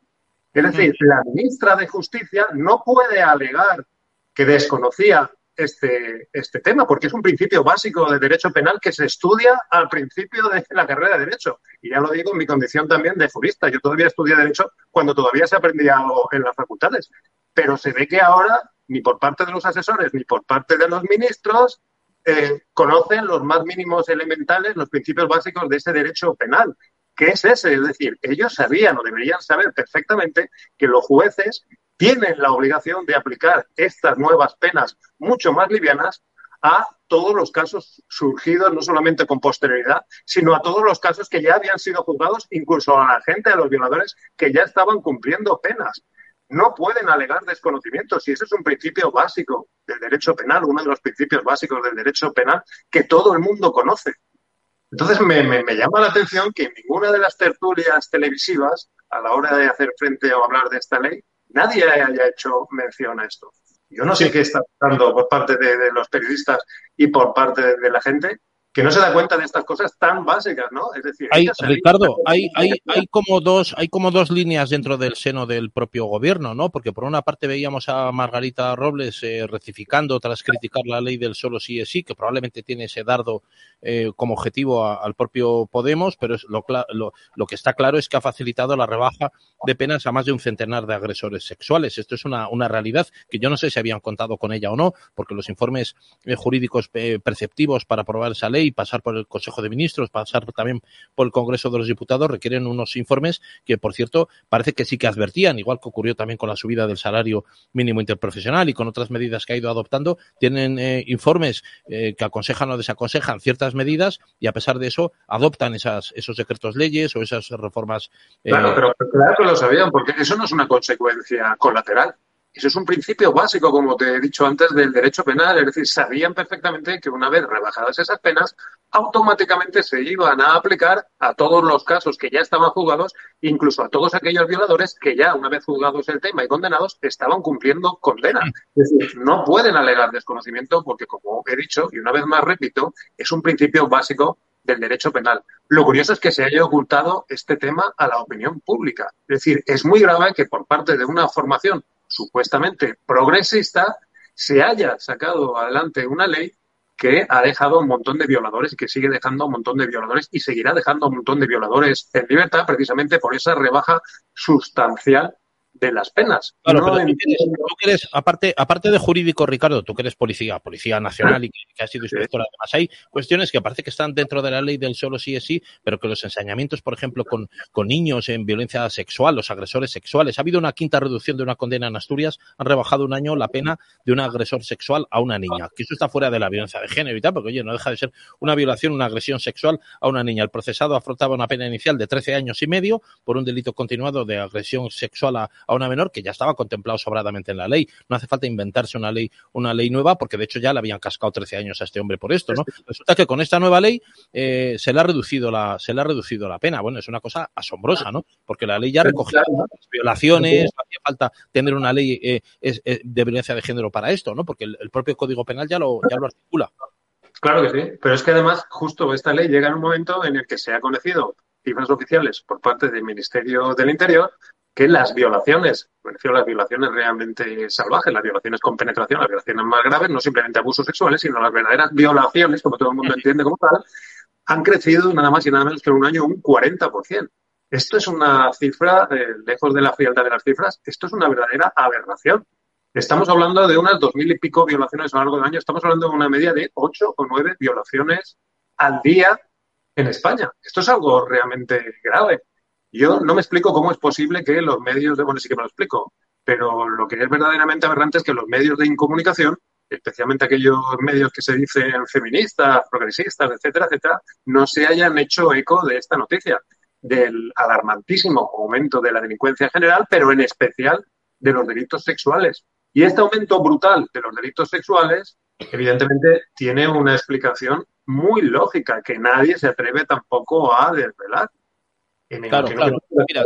Es decir, la ministra de Justicia no puede alegar que desconocía este, este tema, porque es un principio básico de derecho penal que se estudia al principio de la carrera de derecho. Y ya lo digo en mi condición también de jurista. Yo todavía estudié derecho cuando todavía se aprendía en las facultades. Pero se ve que ahora ni por parte de los asesores ni por parte de los ministros, eh, conocen los más mínimos elementales, los principios básicos de ese derecho penal. ¿Qué es ese? Es decir, ellos sabían o deberían saber perfectamente que los jueces tienen la obligación de aplicar estas nuevas penas mucho más livianas a todos los casos surgidos, no solamente con posterioridad, sino a todos los casos que ya habían sido juzgados, incluso a la gente, a los violadores que ya estaban cumpliendo penas no pueden alegar desconocimiento, si ese es un principio básico del derecho penal, uno de los principios básicos del derecho penal que todo el mundo conoce. Entonces me, llama la atención que en ninguna de las tertulias televisivas, a la hora de hacer frente o hablar de esta ley, nadie haya hecho mención a esto. Yo no sé qué está pasando por parte de, los periodistas y por parte de la gente, que no se da cuenta de estas cosas tan básicas, ¿no? Es decir, hay, Ricardo, hay, hay, hay como dos, hay como dos líneas dentro del seno del propio gobierno, ¿no? Porque por una parte veíamos a Margarita Robles eh, rectificando tras criticar la ley del solo sí es sí, que probablemente tiene ese dardo eh, como objetivo al propio Podemos, pero es lo, lo, lo, que está claro es que ha facilitado la rebaja de penas a más de un centenar de agresores sexuales. Esto es una, una realidad que yo no sé si habían contado con ella o no, porque los informes eh, jurídicos perceptivos para aprobar esa ley pasar por el Consejo de Ministros, pasar también por el Congreso de los Diputados, requieren unos informes que, por cierto, parece que sí que advertían, igual que ocurrió también con la subida del salario mínimo interprofesional y con otras medidas que ha ido adoptando, tienen eh, informes eh, que aconsejan o desaconsejan ciertas medidas y a pesar de eso adoptan esas, esos decretos leyes o esas reformas. Eh, claro, pero claro que lo sabían, porque eso no es una consecuencia colateral. Eso es un principio básico, como te he dicho antes, del derecho penal. Es decir, sabían perfectamente que una vez rebajadas esas penas, automáticamente se iban a aplicar a todos los casos que ya estaban juzgados, incluso a todos aquellos violadores que ya, una vez juzgados el tema y condenados, estaban cumpliendo condena. Es decir, no pueden alegar desconocimiento porque, como he dicho, y una vez más repito, es un principio básico del derecho penal. Lo curioso es que se haya ocultado este tema a la opinión pública. Es decir, es muy grave que por parte de una formación supuestamente progresista se haya sacado adelante una ley que ha dejado un montón de violadores y que sigue dejando un montón de violadores y seguirá dejando un montón de violadores en libertad precisamente por esa rebaja sustancial de las penas. Claro, pero tú, eres, aparte, aparte de jurídico, Ricardo, tú que eres policía, policía nacional y que, has sido inspector, además hay cuestiones que parece que están dentro de la ley del solo sí es sí, pero que los ensañamientos, por ejemplo, con, con niños en violencia sexual, los agresores sexuales, ha habido una quinta reducción de una condena en Asturias, han rebajado un año la pena de un agresor sexual a una niña, que eso está fuera de la violencia de género y tal, porque oye, no deja de ser una violación, una agresión sexual a una niña. El procesado afrontaba una pena inicial de 13 años y medio por un delito continuado de agresión sexual a, a una menor que ya estaba contemplado sobradamente en la ley. No hace falta inventarse una ley, una ley nueva, porque de hecho ya le habían cascado 13 años a este hombre por esto, ¿no? Resulta que con esta nueva ley eh, se le ha reducido la, se le ha reducido la pena. Bueno, es una cosa asombrosa, ¿no? Porque la ley ya recogía las violaciones, no hacía falta tener una ley eh, eh, de violencia de género para esto, ¿no? Porque el, propio Código Penal ya lo, ya lo articula. Claro que sí, pero es que además justo esta ley llega en un momento en el que se ha conocido cifras oficiales por parte del Ministerio del Interior que las violaciones, me refiero a las violaciones realmente salvajes, las violaciones con penetración, las violaciones más graves, no simplemente abusos sexuales, sino las verdaderas violaciones, como todo el mundo entiende como tal, han crecido nada más y nada menos que en un año un 40%. Esto es una cifra, eh, lejos de la frialdad de las cifras, esto es una verdadera aberración. Estamos hablando de unas dos mil y pico violaciones a lo largo del año, estamos hablando de una media de ocho o nueve violaciones al día en España. Esto es algo realmente grave. Yo no me explico cómo es posible que los medios de, bueno, sí que me lo explico, pero lo que es verdaderamente aberrante es que los medios de incomunicación, especialmente aquellos medios que se dicen feministas, progresistas, etcétera, etcétera, no se hayan hecho eco de esta noticia, del alarmantísimo aumento de la delincuencia en general, pero en especial de los delitos sexuales. Y este aumento brutal de los delitos sexuales, evidentemente, tiene una explicación muy lógica que nadie se atreve tampoco a desvelar. Claro, claro. Mira,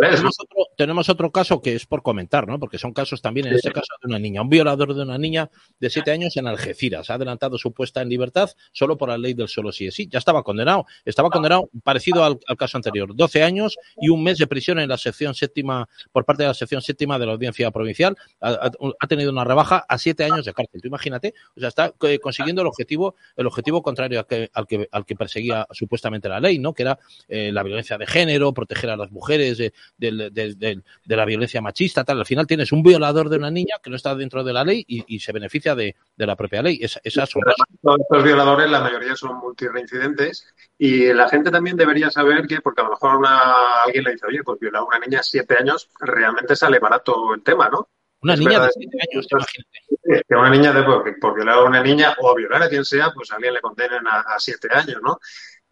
tenemos otro, caso que es por comentar, ¿no? Porque son casos también, en este caso, de una niña. Un violador de una niña de siete años en Algeciras. Ha adelantado su puesta en libertad solo por la ley del solo sí es sí. Ya estaba condenado. Estaba condenado parecido al, caso anterior. 12 años y un mes de prisión en la sección séptima, por parte de la sección séptima de la audiencia provincial. Ha, tenido una rebaja a siete años de cárcel. Tú imagínate, o sea, está eh, consiguiendo el objetivo, el objetivo contrario al que, al que, al que perseguía supuestamente la ley, ¿no? Que era eh, la violencia de género, proteger a las mujeres de, de, la violencia machista, tal. Al final tienes un violador de una niña que no está dentro de la ley y, se beneficia de, la propia ley. Es, es Los violadores, la mayoría son multireincidentes y la gente también debería saber que, porque a lo mejor una, alguien le dice, oye, pues violar a una niña a siete años, realmente sale barato el tema, ¿no? Una niña de siete años, imagínate. Que una niña de, por, violar a una niña o violar a quien sea, pues a alguien le condenen a, a siete años, ¿no?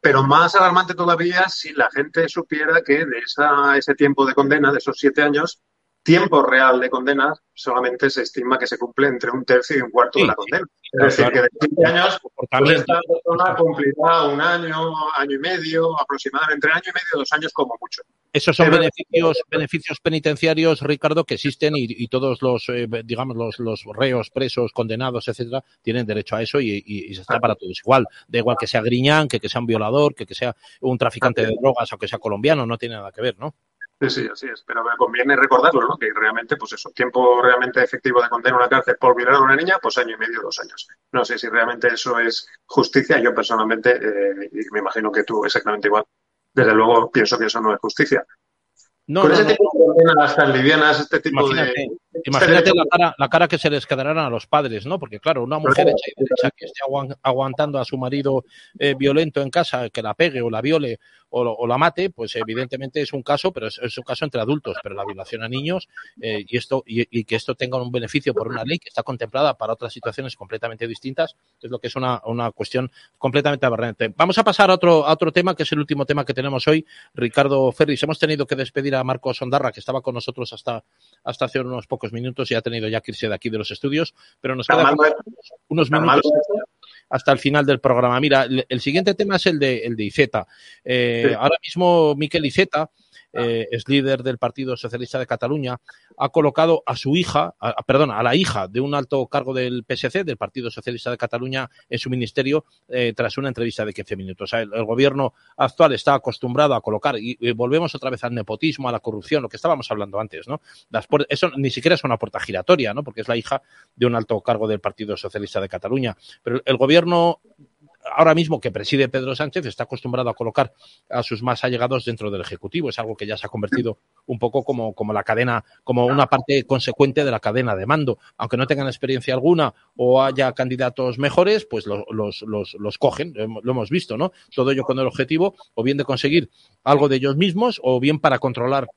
Pero más alarmante todavía si la gente supiera que de esa, ese tiempo de condena, de esos siete años, tiempo real de condena solamente se estima que se cumple entre un tercio y un cuarto de la condena. es decir, que de siete años, pues esta persona cumplirá un año, año y medio, aproximadamente entre año y medio, dos años como mucho. Esos son beneficios, beneficios penitenciarios, Ricardo, que existen y, todos los, eh, digamos, los, los, reos, presos, condenados, etcétera, tienen derecho a eso y, se está para todos igual. Da igual que sea griñán, que, que sea un violador, que, que sea un traficante de drogas o que sea colombiano, no tiene nada que ver, ¿no? Sí, sí, así es. Pero me conviene recordarlo, ¿no? Que realmente, pues eso, tiempo realmente efectivo de condena a una cárcel por violar a una niña, pues año y medio, dos años. No sé si realmente eso es justicia. Yo personalmente, eh, y me imagino que tú exactamente igual, desde luego pienso que eso no es justicia. No, Con ese tipo de condenas tan livianas, este tipo imagínate, de... Imagínate la cara, la cara que se les quedarán a los padres, ¿no? Porque claro, una mujer hecha y derecha que esté aguantando a su marido eh, violento en casa, que la pegue o la viole o, la mate, pues evidentemente es un caso, pero es, un caso entre adultos, pero la violación a niños eh, y esto y, que esto tenga un beneficio por una ley que está contemplada para otras situaciones completamente distintas, es lo que es una, una cuestión completamente aberrante. Vamos a pasar a otro, a otro tema, que es el último tema que tenemos hoy, Ricardo Ferris. Hemos tenido que despedir a Marcos Sondarra, que estaba con nosotros hasta, hasta hace unos pocos minutos y ha tenido ya que irse de aquí de los estudios, pero nos quedan unos minutos hasta el final del programa. Mira, el, siguiente tema es el de, el de Iceta. Eh, ahora mismo Miquel Iceta eh, es líder del Partido Socialista de Cataluña, ha colocado a su hija, perdón, a la hija de un alto cargo del PSC, del Partido Socialista de Cataluña, en su ministerio eh, tras una entrevista de 15 minutos. El, gobierno actual está acostumbrado a colocar, y, volvemos otra vez al nepotismo, a la corrupción, lo que estábamos hablando antes, ¿no? eso ni siquiera es una puerta giratoria, ¿no? Porque es la hija de un alto cargo del Partido Socialista de Cataluña. Pero el gobierno ahora mismo que preside Pedro Sánchez está acostumbrado a colocar a sus más allegados dentro del Ejecutivo. Es algo que ya se ha convertido un poco como, como la cadena, como una parte consecuente de la cadena de mando. Aunque no tengan experiencia alguna o haya candidatos mejores, pues los, los, los, los cogen, lo hemos visto, ¿no? Todo ello con el objetivo o bien de conseguir algo de ellos mismos o bien para controlar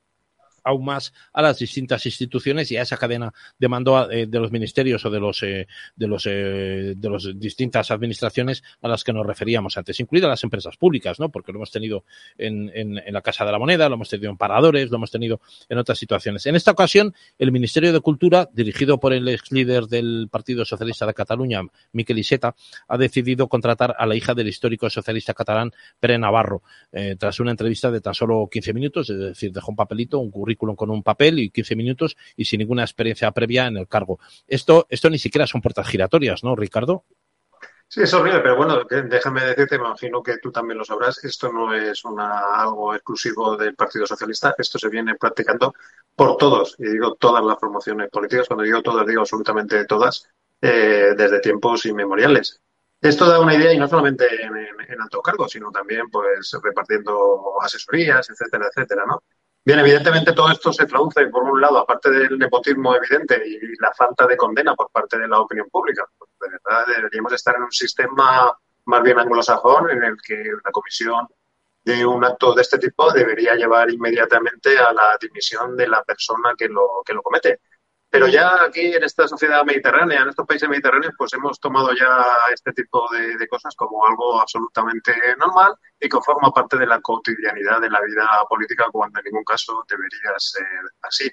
aún más a las distintas instituciones y a esa cadena de mando eh, de los ministerios o de los eh, de los eh, de las distintas administraciones a las que nos referíamos antes, incluidas las empresas públicas, ¿no? Porque lo hemos tenido en, en, la Casa de la Moneda, lo hemos tenido en paradores, lo hemos tenido en otras situaciones. En esta ocasión, el Ministerio de Cultura, dirigido por el ex líder del Partido Socialista de Cataluña, Miquel Iseta, ha decidido contratar a la hija del histórico socialista catalán, Pere Navarro, tras una entrevista de tan solo 15 minutos, es decir, dejó un papelito, un currículum con un papel y 15 minutos y sin ninguna experiencia previa en el cargo. Esto, esto ni siquiera son puertas giratorias, ¿no, Ricardo? Sí, es horrible, pero bueno, déjame decirte, me imagino que tú también lo sabrás, esto no es algo exclusivo del Partido Socialista, esto se viene practicando por todos, y digo todas las promociones políticas, cuando digo todas, digo absolutamente todas, eh, desde tiempos inmemoriales. Esto da una idea y no solamente en, en, en, alto cargo, sino también pues repartiendo asesorías, etcétera, etcétera, ¿no? Bien, evidentemente todo esto se traduce, por un lado, aparte del nepotismo evidente y la falta de condena por parte de la opinión pública. Pues de verdad deberíamos estar en un sistema más bien anglosajón en el que la comisión de un acto de este tipo debería llevar inmediatamente a la dimisión de la persona que lo, que lo comete. Pero ya aquí en esta sociedad mediterránea, en estos países mediterráneos, pues hemos tomado ya este tipo de, de, cosas como algo absolutamente normal y que forma parte de la cotidianidad de la vida política cuando en ningún caso debería ser así.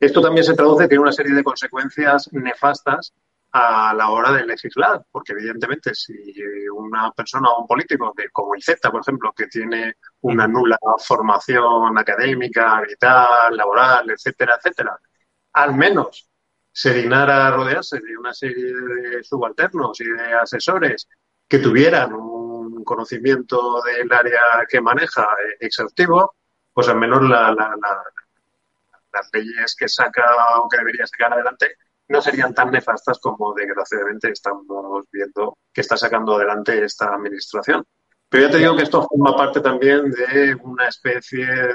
Esto también se traduce en una serie de consecuencias nefastas a la hora de legislar, porque evidentemente si una persona o un político, como ICETA, por ejemplo, que tiene una nula formación académica, vital, laboral, etcétera, etcétera, al menos se dignara rodearse de una serie de subalternos y de asesores que tuvieran un conocimiento del área que maneja exhaustivo, pues al menos la, las leyes que saca o que debería sacar adelante no serían tan nefastas como desgraciadamente estamos viendo que está sacando adelante esta administración. Pero ya te digo que esto forma parte también de una especie de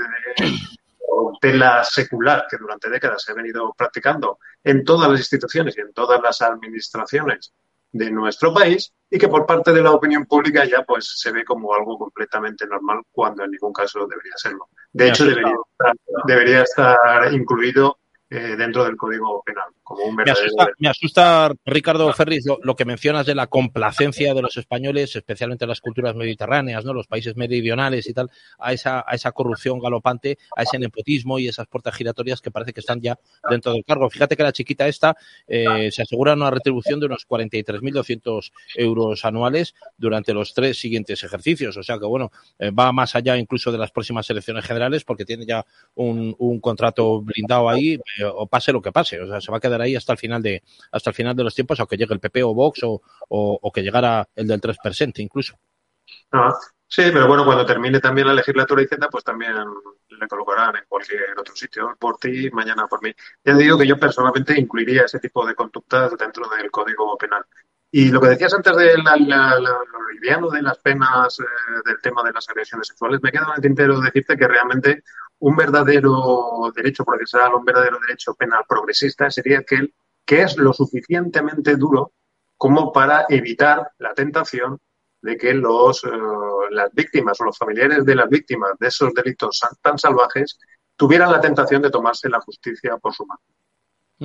tela secular que durante décadas se ha venido practicando en todas las instituciones y en todas las administraciones de nuestro país y que por parte de la opinión pública ya pues se ve como algo completamente normal cuando en ningún caso debería serlo. De hecho, debería estar, debería estar incluido eh, dentro del Código Penal. Como un me, asusta, me, asusta, Ricardo Ferris, lo, lo, que mencionas de la complacencia de los españoles, especialmente las culturas mediterráneas, ¿no? los países meridionales y tal, a esa, a esa corrupción galopante, a ese nepotismo y esas puertas giratorias que parece que están ya dentro del cargo. Fíjate que la chiquita esta eh, se asegura una retribución de unos 43.200 euros anuales durante los tres siguientes ejercicios. O sea que, bueno, eh, va más allá incluso de las próximas elecciones generales porque tiene ya un, un contrato blindado ahí o pase lo que pase. O sea, se va a quedar ahí hasta el final de, hasta el final de los tiempos, aunque llegue el PP o Vox o, o, que llegara el del 3% incluso. Ah, sí, pero bueno, cuando termine también la legislatura Z, pues también le colocarán en cualquier otro sitio, por ti, mañana por mí. Ya digo que yo personalmente incluiría ese tipo de conductas dentro del Código Penal. Y lo que decías antes de la, la, de las penas eh, del tema de las agresiones sexuales, me queda en el tintero decirte que realmente un verdadero derecho procesal, un verdadero derecho penal progresista sería aquel que es lo suficientemente duro como para evitar la tentación de que los, uh, las víctimas o los familiares de las víctimas de esos delitos tan salvajes tuvieran la tentación de tomarse la justicia por su mano.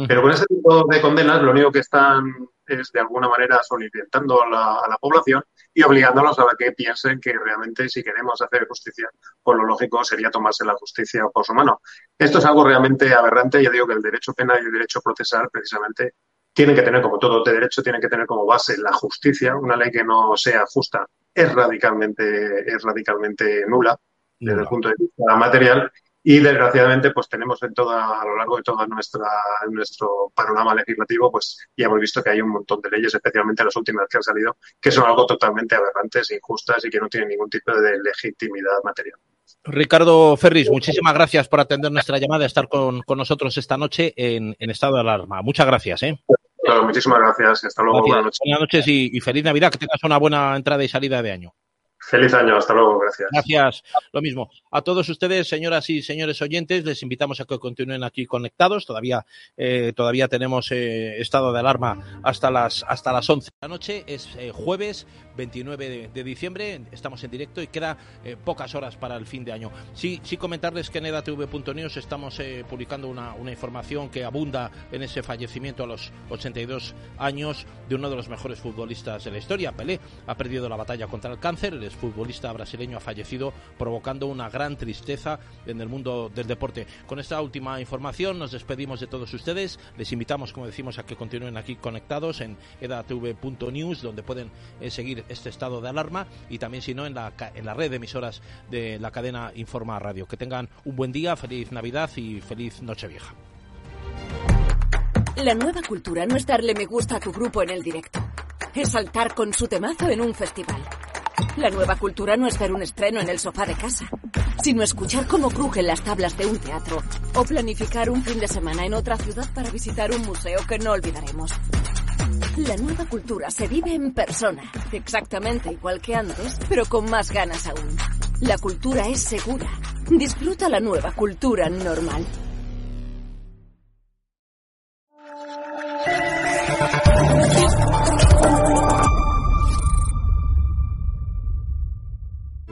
Pero con ese tipo de condenas lo único que están es de alguna manera soliviantando a la, a la población y obligándolos a que piensen que realmente si queremos hacer justicia, pues lo lógico sería tomarse la justicia por su mano. Esto es algo realmente aberrante. Ya digo que el derecho penal y el derecho procesal precisamente tienen que tener, como todo de derecho, tienen que tener como base la justicia. Una ley que no sea justa es radicalmente, es radicalmente nula desde no. el punto de vista material y desgraciadamente pues tenemos en toda, a lo largo de todo nuestra, nuestro panorama legislativo pues ya hemos visto que hay un montón de leyes, especialmente las últimas que han salido, que son algo totalmente aberrantes, injustas y que no tienen ningún tipo de legitimidad material. Ricardo Ferris, muchísimas gracias por atender nuestra llamada, estar con, con nosotros esta noche en, en, estado de alarma. Muchas gracias. ¿eh? muchísimas gracias. Hasta luego. Buenas noches. Buenas noches y feliz Navidad. Que tengas una buena entrada y salida de año. Feliz año, hasta luego, gracias. Gracias, lo mismo. A todos ustedes, señoras y señores oyentes, les invitamos a que continúen aquí conectados. Todavía, eh, todavía tenemos eh, estado de alarma hasta las, hasta las 11 de la noche. Es eh, jueves 29 de, diciembre, estamos en directo y queda pocas horas para el fin de año. Sí, sí comentarles que en edatv.news estamos publicando una, una información que abunda en ese fallecimiento a los 82 años de uno de los mejores futbolistas de la historia. Pelé ha perdido la batalla contra el cáncer, el futbolista brasileño ha fallecido, provocando una gran tristeza en el mundo del deporte. Con esta última información nos despedimos de todos ustedes. Les invitamos, como decimos, a que continúen aquí conectados en edatv.news, donde pueden eh, seguir este estado de alarma y también, si no, en la, en la red de emisoras de la cadena Informa Radio. Que tengan un buen día, feliz Navidad y feliz Nochevieja. La nueva cultura no es darle me gusta a tu grupo en el directo, es saltar con su temazo en un festival la nueva cultura no es ver un estreno en el sofá de casa, sino escuchar cómo crujen las tablas de un teatro o planificar un fin de semana en otra ciudad para visitar un museo que no olvidaremos. La nueva cultura se vive en persona, exactamente igual que antes, pero con más ganas aún. La cultura es segura. Disfruta la nueva cultura normal.